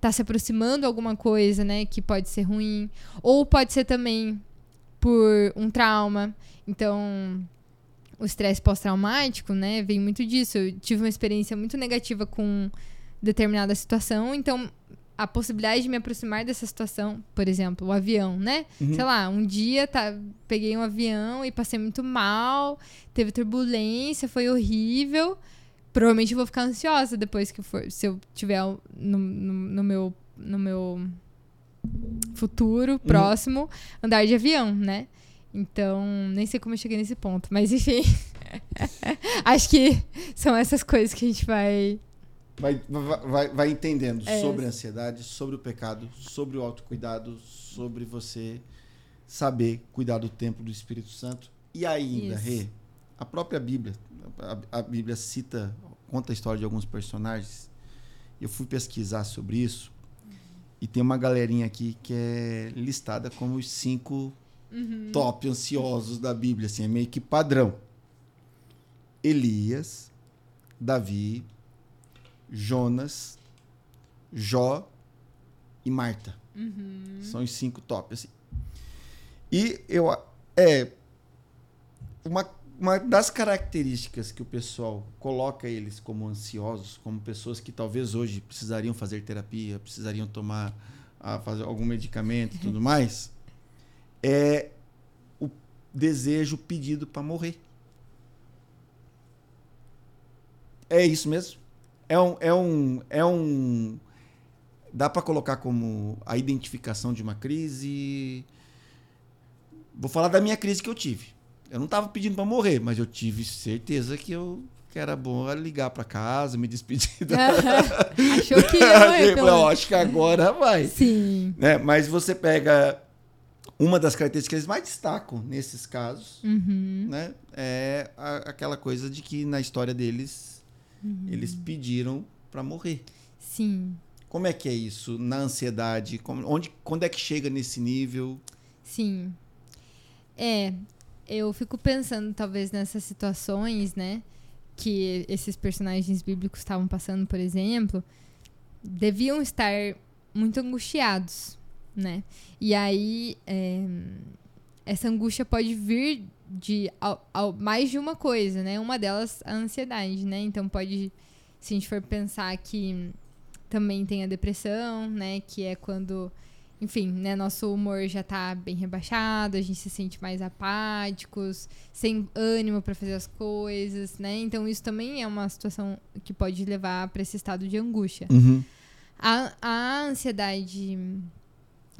tá se aproximando alguma coisa, né, que pode ser ruim, ou pode ser também por um trauma. Então, o estresse pós-traumático, né, vem muito disso. Eu tive uma experiência muito negativa com determinada situação, então a possibilidade de me aproximar dessa situação, por exemplo, o avião, né? Uhum. Sei lá, um dia tá, peguei um avião e passei muito mal, teve turbulência, foi horrível provavelmente eu vou ficar ansiosa depois que for, se eu tiver no, no, no meu no meu futuro uhum. próximo andar de avião, né? Então, nem sei como eu cheguei nesse ponto, mas enfim. Acho que são essas coisas que a gente vai. Vai, vai, vai entendendo É. sobre a ansiedade, sobre o pecado, sobre o autocuidado, sobre você saber cuidar do templo do Espírito Santo. E ainda. Rê, a própria Bíblia, a, a Bíblia cita, conta a história de alguns personagens. Eu fui pesquisar sobre isso e tem uma galerinha aqui que é listada como os cinco Uhum. top ansiosos da Bíblia, assim, é meio que padrão. Elias, Davi, Jonas, Jó e Marta. Uhum. São os cinco top, assim. E eu é uma, uma das características que o pessoal coloca eles como ansiosos, como pessoas que talvez hoje precisariam fazer terapia, precisariam tomar ah, fazer algum medicamento e tudo mais, é o desejo pedido para morrer. É isso mesmo? É um, é um, é um dá para colocar como a identificação de uma crise. Vou falar da minha crise que eu tive. Eu não estava pedindo para morrer, mas eu tive certeza que eu que era bom ligar para casa, me despedir. Da... Achou que ia eu pelo menos. acho que agora vai. Sim. Né? Mas você pega uma das características que eles mais destacam nesses casos, Uhum. né? É a- aquela coisa de que na história deles Uhum. eles pediram para morrer. Sim. Como é que é isso na ansiedade? Como- onde, quando é que chega nesse nível? Sim. É, eu fico pensando talvez nessas situações, né, que esses personagens bíblicos estavam passando, por exemplo, deviam estar muito angustiados, né? E aí é, essa angústia pode vir de ao- ao- mais de uma coisa, né? Uma delas a ansiedade, né? Então pode, se a gente for pensar que também tem a depressão, né? Que é quando enfim, né, nosso humor já tá bem rebaixado, a gente se sente mais apáticos, sem ânimo para fazer as coisas, né? Então isso também é uma situação que pode levar para esse estado de angústia. A, a ansiedade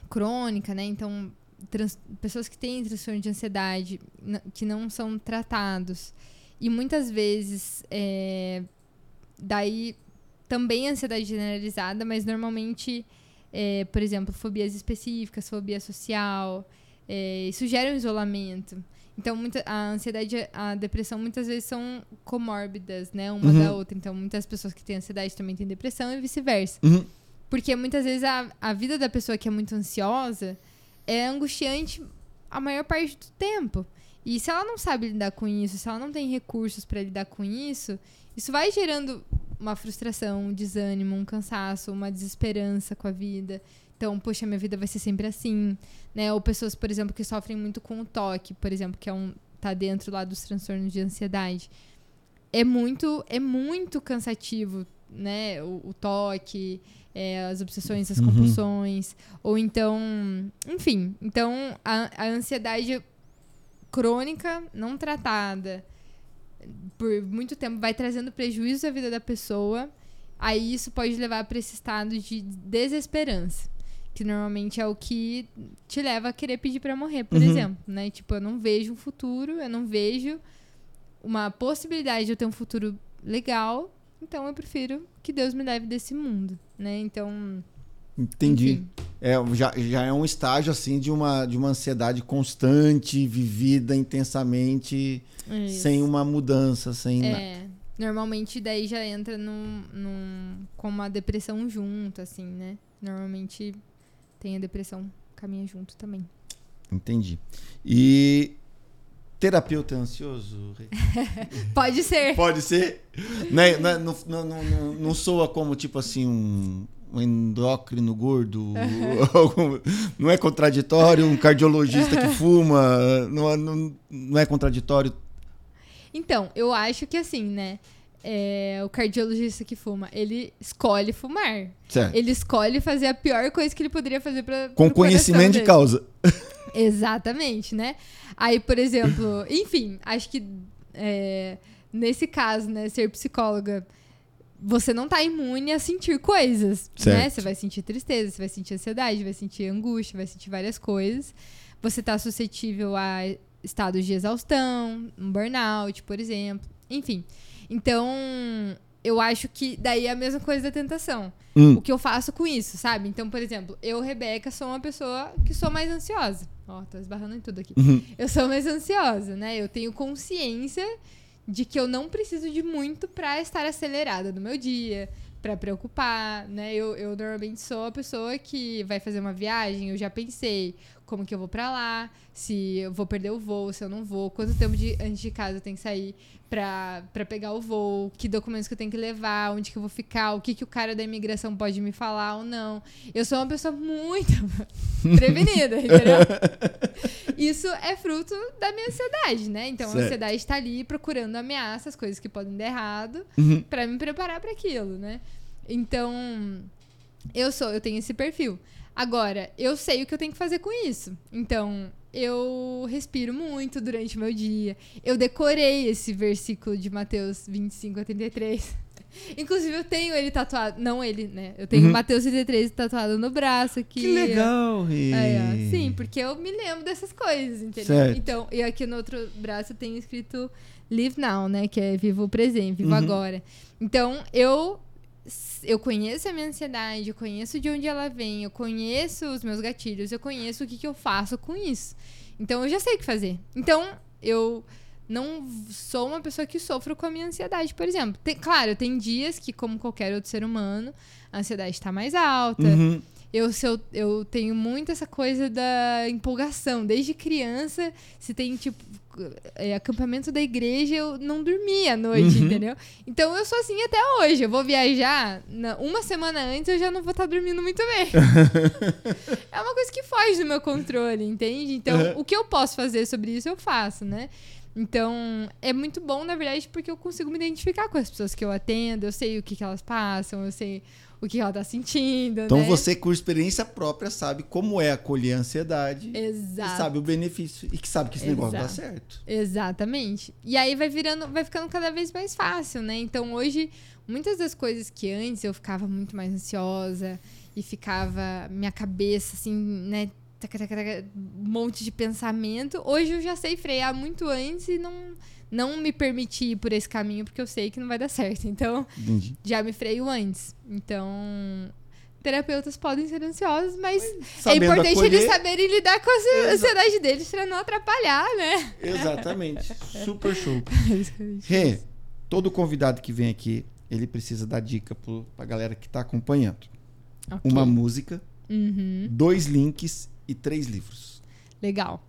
crônica, né? Então, trans- pessoas que têm transtorno de ansiedade que não são tratados e muitas vezes é, daí também ansiedade generalizada, mas normalmente é, por exemplo, fobias específicas, fobia social, é, isso gera um isolamento. Então, muita, a ansiedade e a depressão muitas vezes são comórbidas, né? Uma Uhum. da outra. Então, muitas pessoas que têm ansiedade também têm depressão e vice-versa. Uhum. Porque muitas vezes a, a vida da pessoa que é muito ansiosa é angustiante a maior parte do tempo. E se ela não sabe lidar com isso, se ela não tem recursos para lidar com isso, isso vai gerando uma frustração, um desânimo, um cansaço, uma desesperança com a vida. Então, poxa, minha vida vai ser sempre assim, né? Ou pessoas, por exemplo, que sofrem muito com o toque, por exemplo, que é um tá dentro lá dos transtornos de ansiedade. É muito é muito cansativo, né? O, o toque, é, as obsessões, as Uhum. compulsões, ou então, enfim, então a, a ansiedade crônica não tratada por muito tempo vai trazendo prejuízo à vida da pessoa. Aí isso pode levar para esse estado de desesperança, que normalmente é o que te leva a querer pedir para morrer, por Uhum. exemplo, né? Tipo, eu não vejo um futuro, eu não vejo uma possibilidade de eu ter um futuro legal, então eu prefiro que Deus me leve desse mundo, né? Então, Entendi. enfim, É, já, já é um estágio assim de uma, de uma ansiedade constante, vivida intensamente, é isso. sem uma mudança, sem nada. É, normalmente daí já entra num, num, com uma depressão junto, assim, né? Normalmente tem a depressão caminha junto também. Entendi. E terapeuta é ansioso? Pode ser. Pode ser. Né, né, não, não, não, não, não soa como tipo assim um, um endócrino gordo. algum- não é contraditório um cardiologista que fuma. Não, não, não é contraditório. Então, eu acho que assim, né? é, o cardiologista que fuma, ele escolhe fumar. Certo. Ele escolhe fazer a pior coisa que ele poderia fazer para Com conhecimento de causa. Exatamente, né? Aí, por exemplo, enfim, acho que é, nesse caso, né, ser psicóloga, você não tá imune a sentir coisas, né? Certo. Você vai sentir tristeza, você vai sentir ansiedade, vai sentir angústia, vai sentir várias coisas. Você tá suscetível a estados de exaustão, um burnout, por exemplo. Enfim. Então, eu acho que daí é a mesma coisa da tentação. Hum. O que eu faço com isso, sabe? Então, por exemplo, eu, Rebeca, sou uma pessoa que sou mais ansiosa. Ó, tô esbarrando em tudo aqui. Uhum. Eu sou mais ansiosa, né? Eu tenho consciência de que eu não preciso de muito pra estar acelerada no meu dia, pra preocupar, né? Eu, eu normalmente sou a pessoa que vai fazer uma viagem, eu já pensei como que eu vou pra lá, se eu vou perder o voo, se eu não vou, quanto tempo de, antes de casa eu tenho que sair pra, pra pegar o voo, que documentos que eu tenho que levar, onde que eu vou ficar, o que que o cara da imigração pode me falar ou não. Eu sou uma pessoa muito prevenida, entendeu? Isso é fruto da minha ansiedade, né? Então a Certo. ansiedade está ali procurando ameaças, coisas que podem dar errado, Uhum. pra me preparar pra aquilo, né? Então, eu sou, eu tenho esse perfil. Agora, eu sei o que eu tenho que fazer com isso. Então, eu respiro muito durante o meu dia. Eu decorei esse versículo de Mateus 25 a 33. Inclusive, eu tenho ele tatuado. Não ele, né? Eu tenho Uhum. Mateus 33 tatuado no braço aqui. Que legal, Rê. Aí, ó. Sim, porque eu me lembro dessas coisas, entendeu? Certo. Então, e aqui no outro braço eu tenho escrito Live Now, né? Que é vivo o presente, vivo Uhum. agora. Então, eu eu conheço a minha ansiedade, eu conheço de onde ela vem, eu conheço os meus gatilhos, eu conheço o que, que eu faço com isso. Então, eu já sei o que fazer. Então, eu não sou uma pessoa que sofro com a minha ansiedade, por exemplo. Tem- claro, tem dias que, como qualquer outro ser humano, a ansiedade está mais alta, Uhum. eu, se eu, eu tenho muito essa coisa da empolgação. Desde criança, se tem, tipo, é, acampamento da igreja, eu não dormia à noite, Uhum. entendeu? Então eu sou assim até hoje. Eu vou viajar, na- uma semana antes eu já não vou estar dormindo muito bem. é uma coisa que foge do meu controle, entende? Então, Uhum. o que eu posso fazer sobre isso, eu faço, né? Então, é muito bom, na verdade, porque eu consigo me identificar com as pessoas que eu atendo, eu sei o que, que elas passam, eu sei o que ela tá sentindo, Então né? você, com experiência própria, sabe como é acolher a ansiedade Exato. e sabe o benefício e que sabe que esse negócio dá Exato. certo. Exatamente. E aí vai virando, vai ficando cada vez mais fácil, né? Então hoje, muitas das coisas que antes eu ficava muito mais ansiosa e ficava minha cabeça assim, né? Um monte de pensamento. Hoje eu já sei frear muito antes e não, não me permitir ir por esse caminho, porque eu sei que não vai dar certo. Então, Entendi. já me freio antes. Então, terapeutas podem ser ansiosos, mas é Sabendo importante acolher, eles saberem lidar com a Exa- ansiedade deles pra não atrapalhar, né? Exatamente. Super show. Rê, todo convidado que vem aqui, ele precisa dar dica pro, pra galera que tá acompanhando. Ok. Uma música, Uhum, dois links e três livros. legal.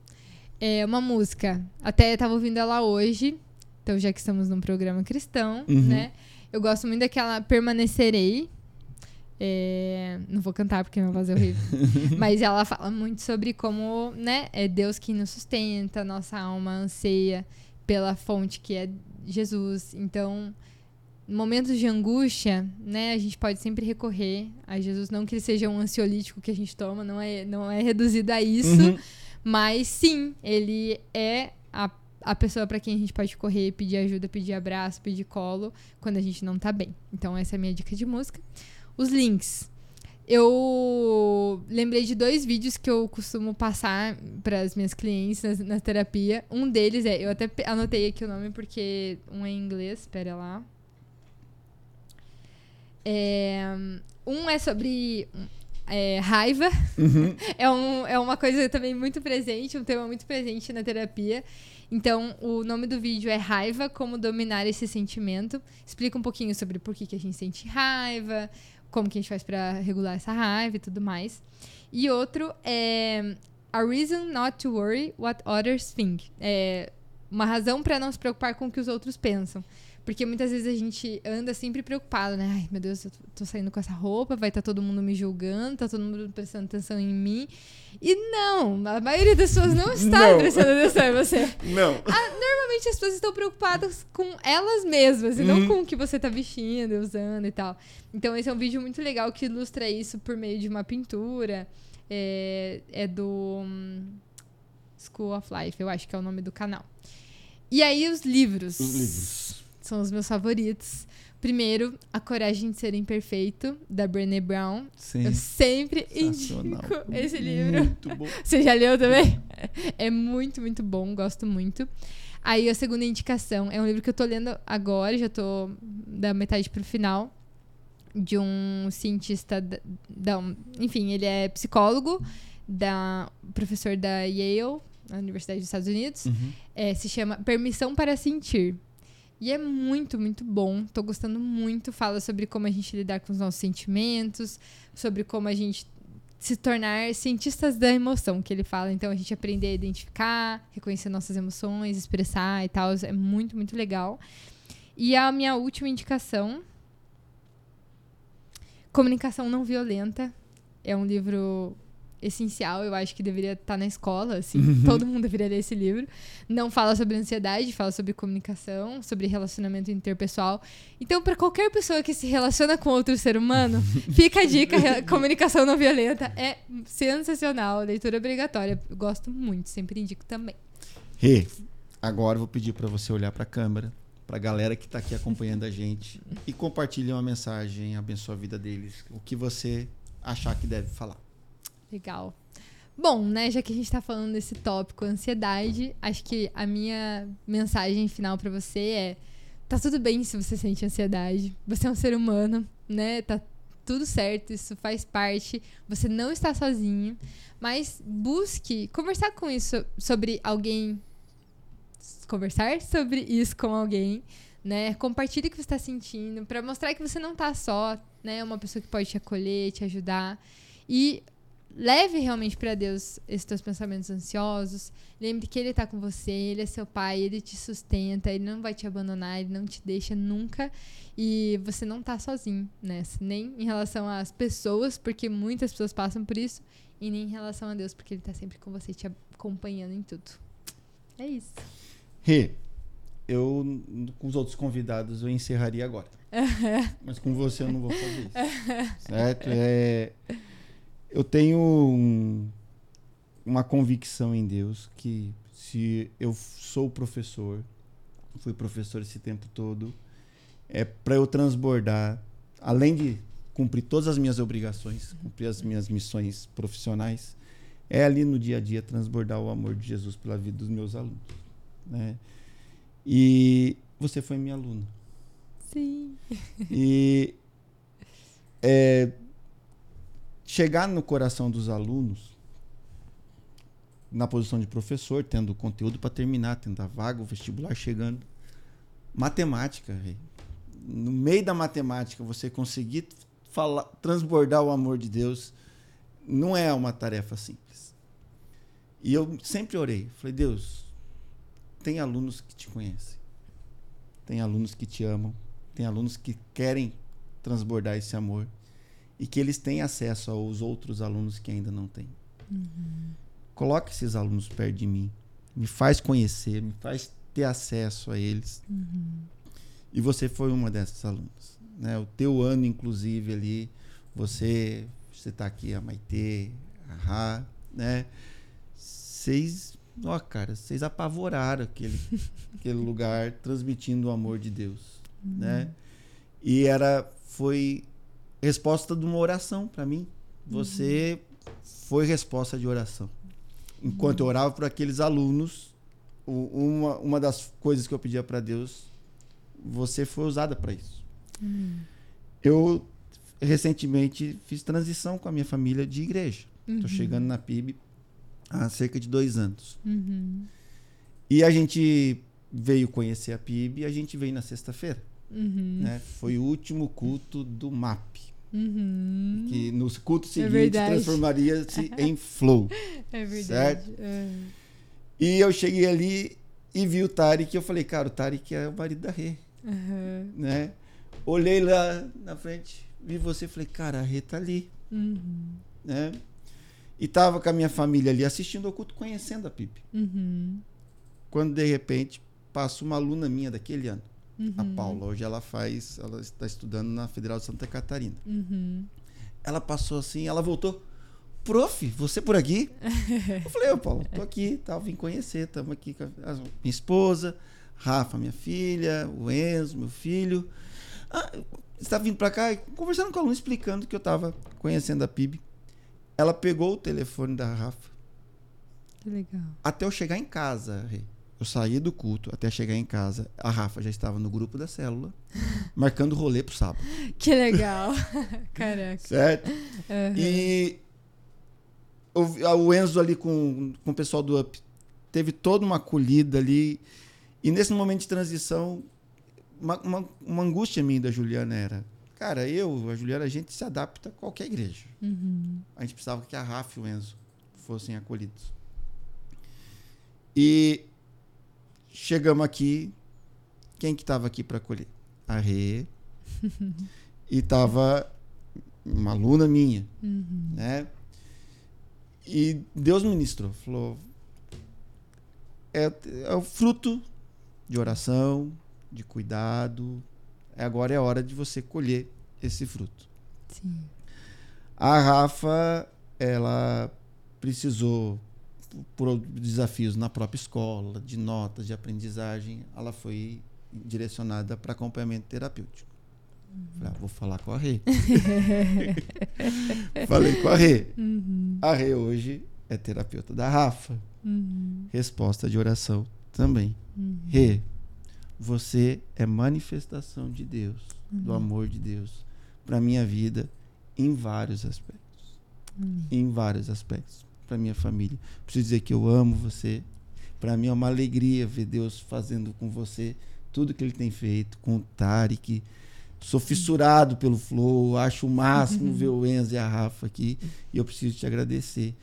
É uma música. Até tava ouvindo ela hoje. Então, já que estamos num programa cristão, Uhum. né? Eu gosto muito daquela Permanecerei. É, não vou cantar porque minha voz é horrível. Mas ela fala muito sobre como, né? É Deus quem nos sustenta, nossa alma anseia pela fonte que é Jesus. Então, momentos de angústia, né? A gente pode sempre recorrer a Jesus. Não que ele seja um ansiolítico que a gente toma, não é, não é reduzido a isso. Uhum. Mas sim, ele é a, a pessoa pra quem a gente pode correr, pedir ajuda, pedir abraço, pedir colo quando a gente não tá bem. Então essa é a minha dica de música. Os links. Eu lembrei de dois vídeos que eu costumo passar para as minhas clientes na, na terapia. Um deles é, eu até anotei aqui o nome porque um é em inglês, espera lá. É, um é sobre é, raiva Uhum. é, um, é uma coisa também muito presente, um tema muito presente na terapia. Então, o nome do vídeo é Raiva, como dominar esse sentimento. Explica um pouquinho sobre por que, que a gente sente raiva, como que a gente faz pra regular essa raiva e tudo mais. E outro é A Reason Not to Worry What Others Think. É uma razão pra não se preocupar com o que os outros pensam. Porque muitas vezes a gente anda sempre preocupado, né? Ai, meu Deus, eu tô- saindo com essa roupa, vai estar todo mundo me julgando, tá todo mundo prestando atenção em mim. E não, a maioria das pessoas não está Não. prestando atenção em você. Não. Normalmente as pessoas estão preocupadas com elas mesmas e não Uhum. com o que você tá vestindo, usando e tal. Então esse é um vídeo muito legal que ilustra isso por meio de uma pintura. É, é do hum, School of Life, eu acho que é o nome do canal. E aí os livros. Os livros. São os meus favoritos. Primeiro, A Coragem de Ser Imperfeito, da Brené Brown. Eu Sim. sempre Sensacional. indico esse livro. Muito bom. Você já leu também? é muito, muito bom, gosto muito. Aí a segunda indicação é um livro que eu tô lendo agora, já tô da metade pro final, de um cientista da, da enfim, ele é psicólogo, da professor da Yale, na Universidade dos Estados Unidos. Uhum. É, se chama Permissão para Sentir. E é muito, muito bom. Tô gostando muito. Fala sobre como a gente lidar com os nossos sentimentos, sobre como a gente se tornar cientistas da emoção, que ele fala. Então, a gente aprender a identificar, reconhecer nossas emoções, expressar e tal. É muito, muito legal. E a minha última indicação: Comunicação Não Violenta. É um livro essencial, eu acho que deveria estar na escola, assim, Uhum. todo mundo deveria ler esse livro. Não fala sobre ansiedade, fala sobre comunicação, sobre relacionamento interpessoal. Então, para qualquer pessoa que se relaciona com outro ser humano, fica a dica, comunicação não violenta é sensacional, leitura obrigatória. Eu gosto muito, sempre indico também. Rê, agora eu vou pedir para você olhar para a câmera, para a galera que está aqui acompanhando a gente e compartilhe uma mensagem, abençoa a vida deles, o que você achar que deve falar. Legal. Bom, né, já que a gente tá falando desse tópico ansiedade, acho que a minha mensagem final pra você é: tá tudo bem se você sente ansiedade. Você é um ser humano, né? Tá tudo certo, isso faz parte. Você não está sozinho, mas busque conversar com isso sobre alguém conversar sobre isso com alguém, né? Compartilhe o que você está sentindo para mostrar que você não tá só, né? Uma pessoa que pode te acolher, te ajudar e leve realmente para Deus esses teus pensamentos ansiosos. Lembre que Ele tá com você, Ele é seu pai, Ele te sustenta, Ele não vai te abandonar, Ele não te deixa nunca. E você não tá sozinho nessa, nem em relação às pessoas, porque muitas pessoas passam por isso, e nem em relação a Deus, porque Ele tá sempre com você, te acompanhando em tudo. É isso. Rê, eu com os outros convidados eu encerraria agora. Mas com você eu não vou fazer isso. certo? É, eu tenho um- uma convicção em Deus que se eu sou professor, fui professor esse tempo todo, é para eu transbordar, além de cumprir todas as minhas obrigações, cumprir as minhas missões profissionais, é ali no dia a dia transbordar o amor de Jesus pela vida dos meus alunos. Né? E você foi minha aluna. Sim. E é, chegar no coração dos alunos, na posição de professor, tendo conteúdo para terminar, tendo a vaga, o vestibular chegando. Matemática, rei. no meio da matemática, você conseguir falar, transbordar o amor de Deus, não é uma tarefa simples. E eu sempre orei, falei, Deus, tem alunos que te conhecem, tem alunos que te amam, tem alunos que querem transbordar esse amor e que eles têm acesso aos outros alunos que ainda não têm. Coloque esses alunos perto de mim, me faz conhecer, me faz ter acesso a eles. E você foi uma dessas alunas, né? O teu ano, inclusive, ali, você, você tá aqui, a Maitê, a Rá, né? Vocês, ó, cara, vocês apavoraram aquele, aquele lugar, transmitindo o amor de Deus, né? E era, foi resposta de uma oração para mim. Você foi resposta de oração. Enquanto eu orava por aqueles alunos, uma, uma das coisas que eu pedia para Deus, você foi usada para isso. Eu recentemente fiz transição com a minha família de igreja. Estou chegando na PIB há cerca de dois anos. Uhum. E a gente veio conhecer a PIB e a gente veio na sexta-feira. Uhum. Né? Foi o último culto do MAP. Uhum. Que no culto seguinte verdade. transformaria-se em flow. É verdade. Certo? É. E eu cheguei ali e vi o Tarek. Eu falei, cara, o Tarek é o marido da Rê. Aham. Né? Olhei lá na frente, vi você falei, cara, a Rê tá ali. Uhum. Né? E tava com a minha família ali assistindo ao culto, conhecendo a PIB. Uhum. Quando de repente passa uma aluna minha daquele ano, a Uhum. Paula. Hoje ela faz, ela está estudando na Federal de Santa Catarina. Uhum. Ela passou assim, ela voltou. Prof, você por aqui? Eu falei, ô Paulo, tô aqui, tal, vim conhecer, estamos aqui com a a minha esposa, Rafa, minha filha, o Enzo, meu filho. Ah, está vindo para cá? Conversando com a aluna, explicando que eu estava conhecendo a PIB. Ela pegou o telefone da Rafa Que legal. Até eu chegar em casa. Eu saí do culto até chegar em casa. A Rafa já estava no grupo da célula, marcando rolê pro sábado. Que legal. Caraca. Certo? Uhum. E o, o Enzo ali com, com o pessoal do Up teve toda uma acolhida ali. E nesse momento de transição, uma, uma, uma angústia minha da Juliana era: cara, eu, a Juliana, a gente se adapta a qualquer igreja. Uhum. A gente precisava que a Rafa e o Enzo fossem acolhidos. E chegamos aqui. Quem que estava aqui para acolher? A Rê. e estava uma aluna minha, Uhum. né? E Deus ministrou, falou: é, é o fruto de oração, de cuidado. Agora é a hora de você colher esse fruto. Sim. A Rafa, ela precisou, por desafios na própria escola, de notas, de aprendizagem, ela foi direcionada para acompanhamento terapêutico. Falei, ah, vou falar com a Rê. Falei com a Rê. Uhum. A Rê hoje é terapeuta da Rafa. Uhum. Resposta de oração também. Uhum. Rê, você é manifestação de Deus, do amor de Deus, para minha vida em vários aspectos. Amém. Em vários aspectos. Para minha família. Preciso dizer que eu amo você. Para mim é uma alegria ver Deus fazendo com você tudo que ele tem feito, com o Tarek. Sou fissurado pelo Flow, acho o máximo ver o Enzo e a Rafa aqui. E eu preciso te agradecer.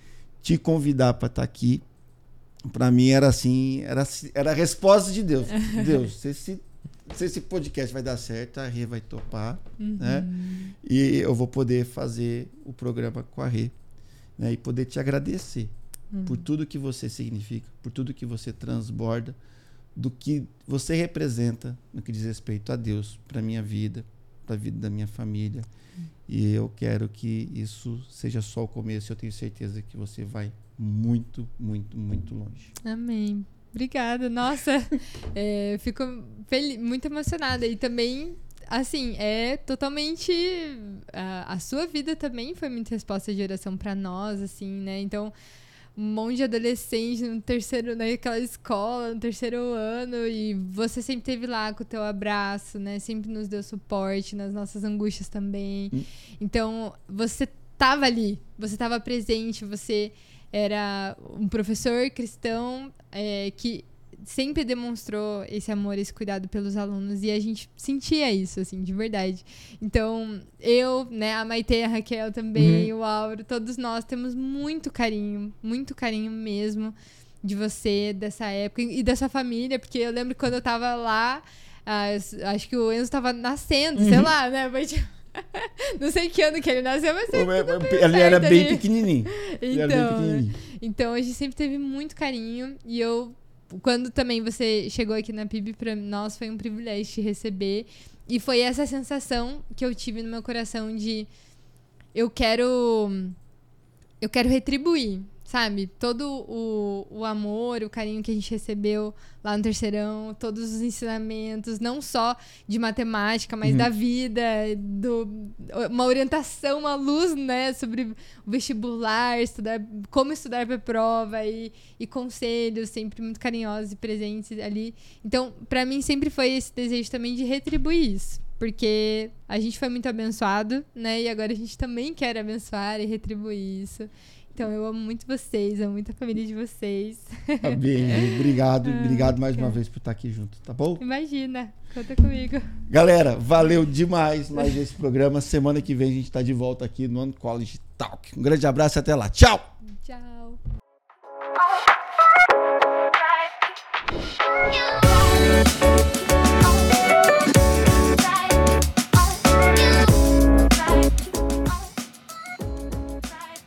Te convidar para estar aqui. Para mim era assim, era, era a resposta de Deus. Deus, se esse, se esse podcast vai dar certo, a Rê vai topar, né? Uhum. E eu vou poder fazer o programa com a Rê. Né? E poder te agradecer Uhum. por tudo que você significa, por tudo que você transborda, do que você representa no que diz respeito a Deus, para minha vida, para a vida da minha família. E eu quero que isso seja só o começo. Eu tenho certeza que você vai muito, muito, muito longe. Amém. Obrigada. Nossa, é, fico muito emocionada. E também, assim, é totalmente. A, a sua vida também foi muita resposta de oração pra nós, assim, né? Então, um monte de adolescente no terceiro, naquela escola, no terceiro ano, e você sempre teve lá com o teu abraço, né? Sempre nos deu suporte nas nossas angústias também. Hum. Então, você tava ali, você tava presente, você era um professor cristão é, que sempre demonstrou esse amor, esse cuidado pelos alunos e a gente sentia isso, assim, de verdade. Então, eu, né, a Maite, a Raquel também, o Auro, todos nós temos muito carinho, muito carinho mesmo de você, dessa época e da sua família, porque eu lembro quando eu tava lá, acho que o Enzo tava nascendo, sei lá, né? Mas, tipo, não sei que ano que ele nasceu, mas Ele era bem ali. pequenininho. Ele era bem Então, pequenininho. então a gente sempre teve muito carinho e eu quando também você chegou aqui na PIB para nós foi um privilégio te receber. E foi essa sensação que eu tive no meu coração de eu quero eu quero retribuir, sabe? Todo o, o amor, o carinho que a gente recebeu lá no terceirão, todos os ensinamentos, não só de matemática, mas Uhum. da vida, do, uma orientação, uma luz, né, sobre o vestibular, estudar, como estudar para prova e, e conselhos sempre muito carinhosos e presentes ali. Então, para mim sempre foi esse desejo também de retribuir isso. Porque a gente foi muito abençoado, né? E agora a gente também quer abençoar e retribuir isso. Então, eu amo muito vocês, amo muito a família de vocês. Tá Amém. Obrigado, ah, obrigado mais uma vez por estar aqui junto, tá bom? Imagina, conta comigo. Galera, valeu demais mais esse programa. Semana que vem a gente está de volta aqui no Uncollege Talk. Um grande abraço e até lá. Tchau! Tchau.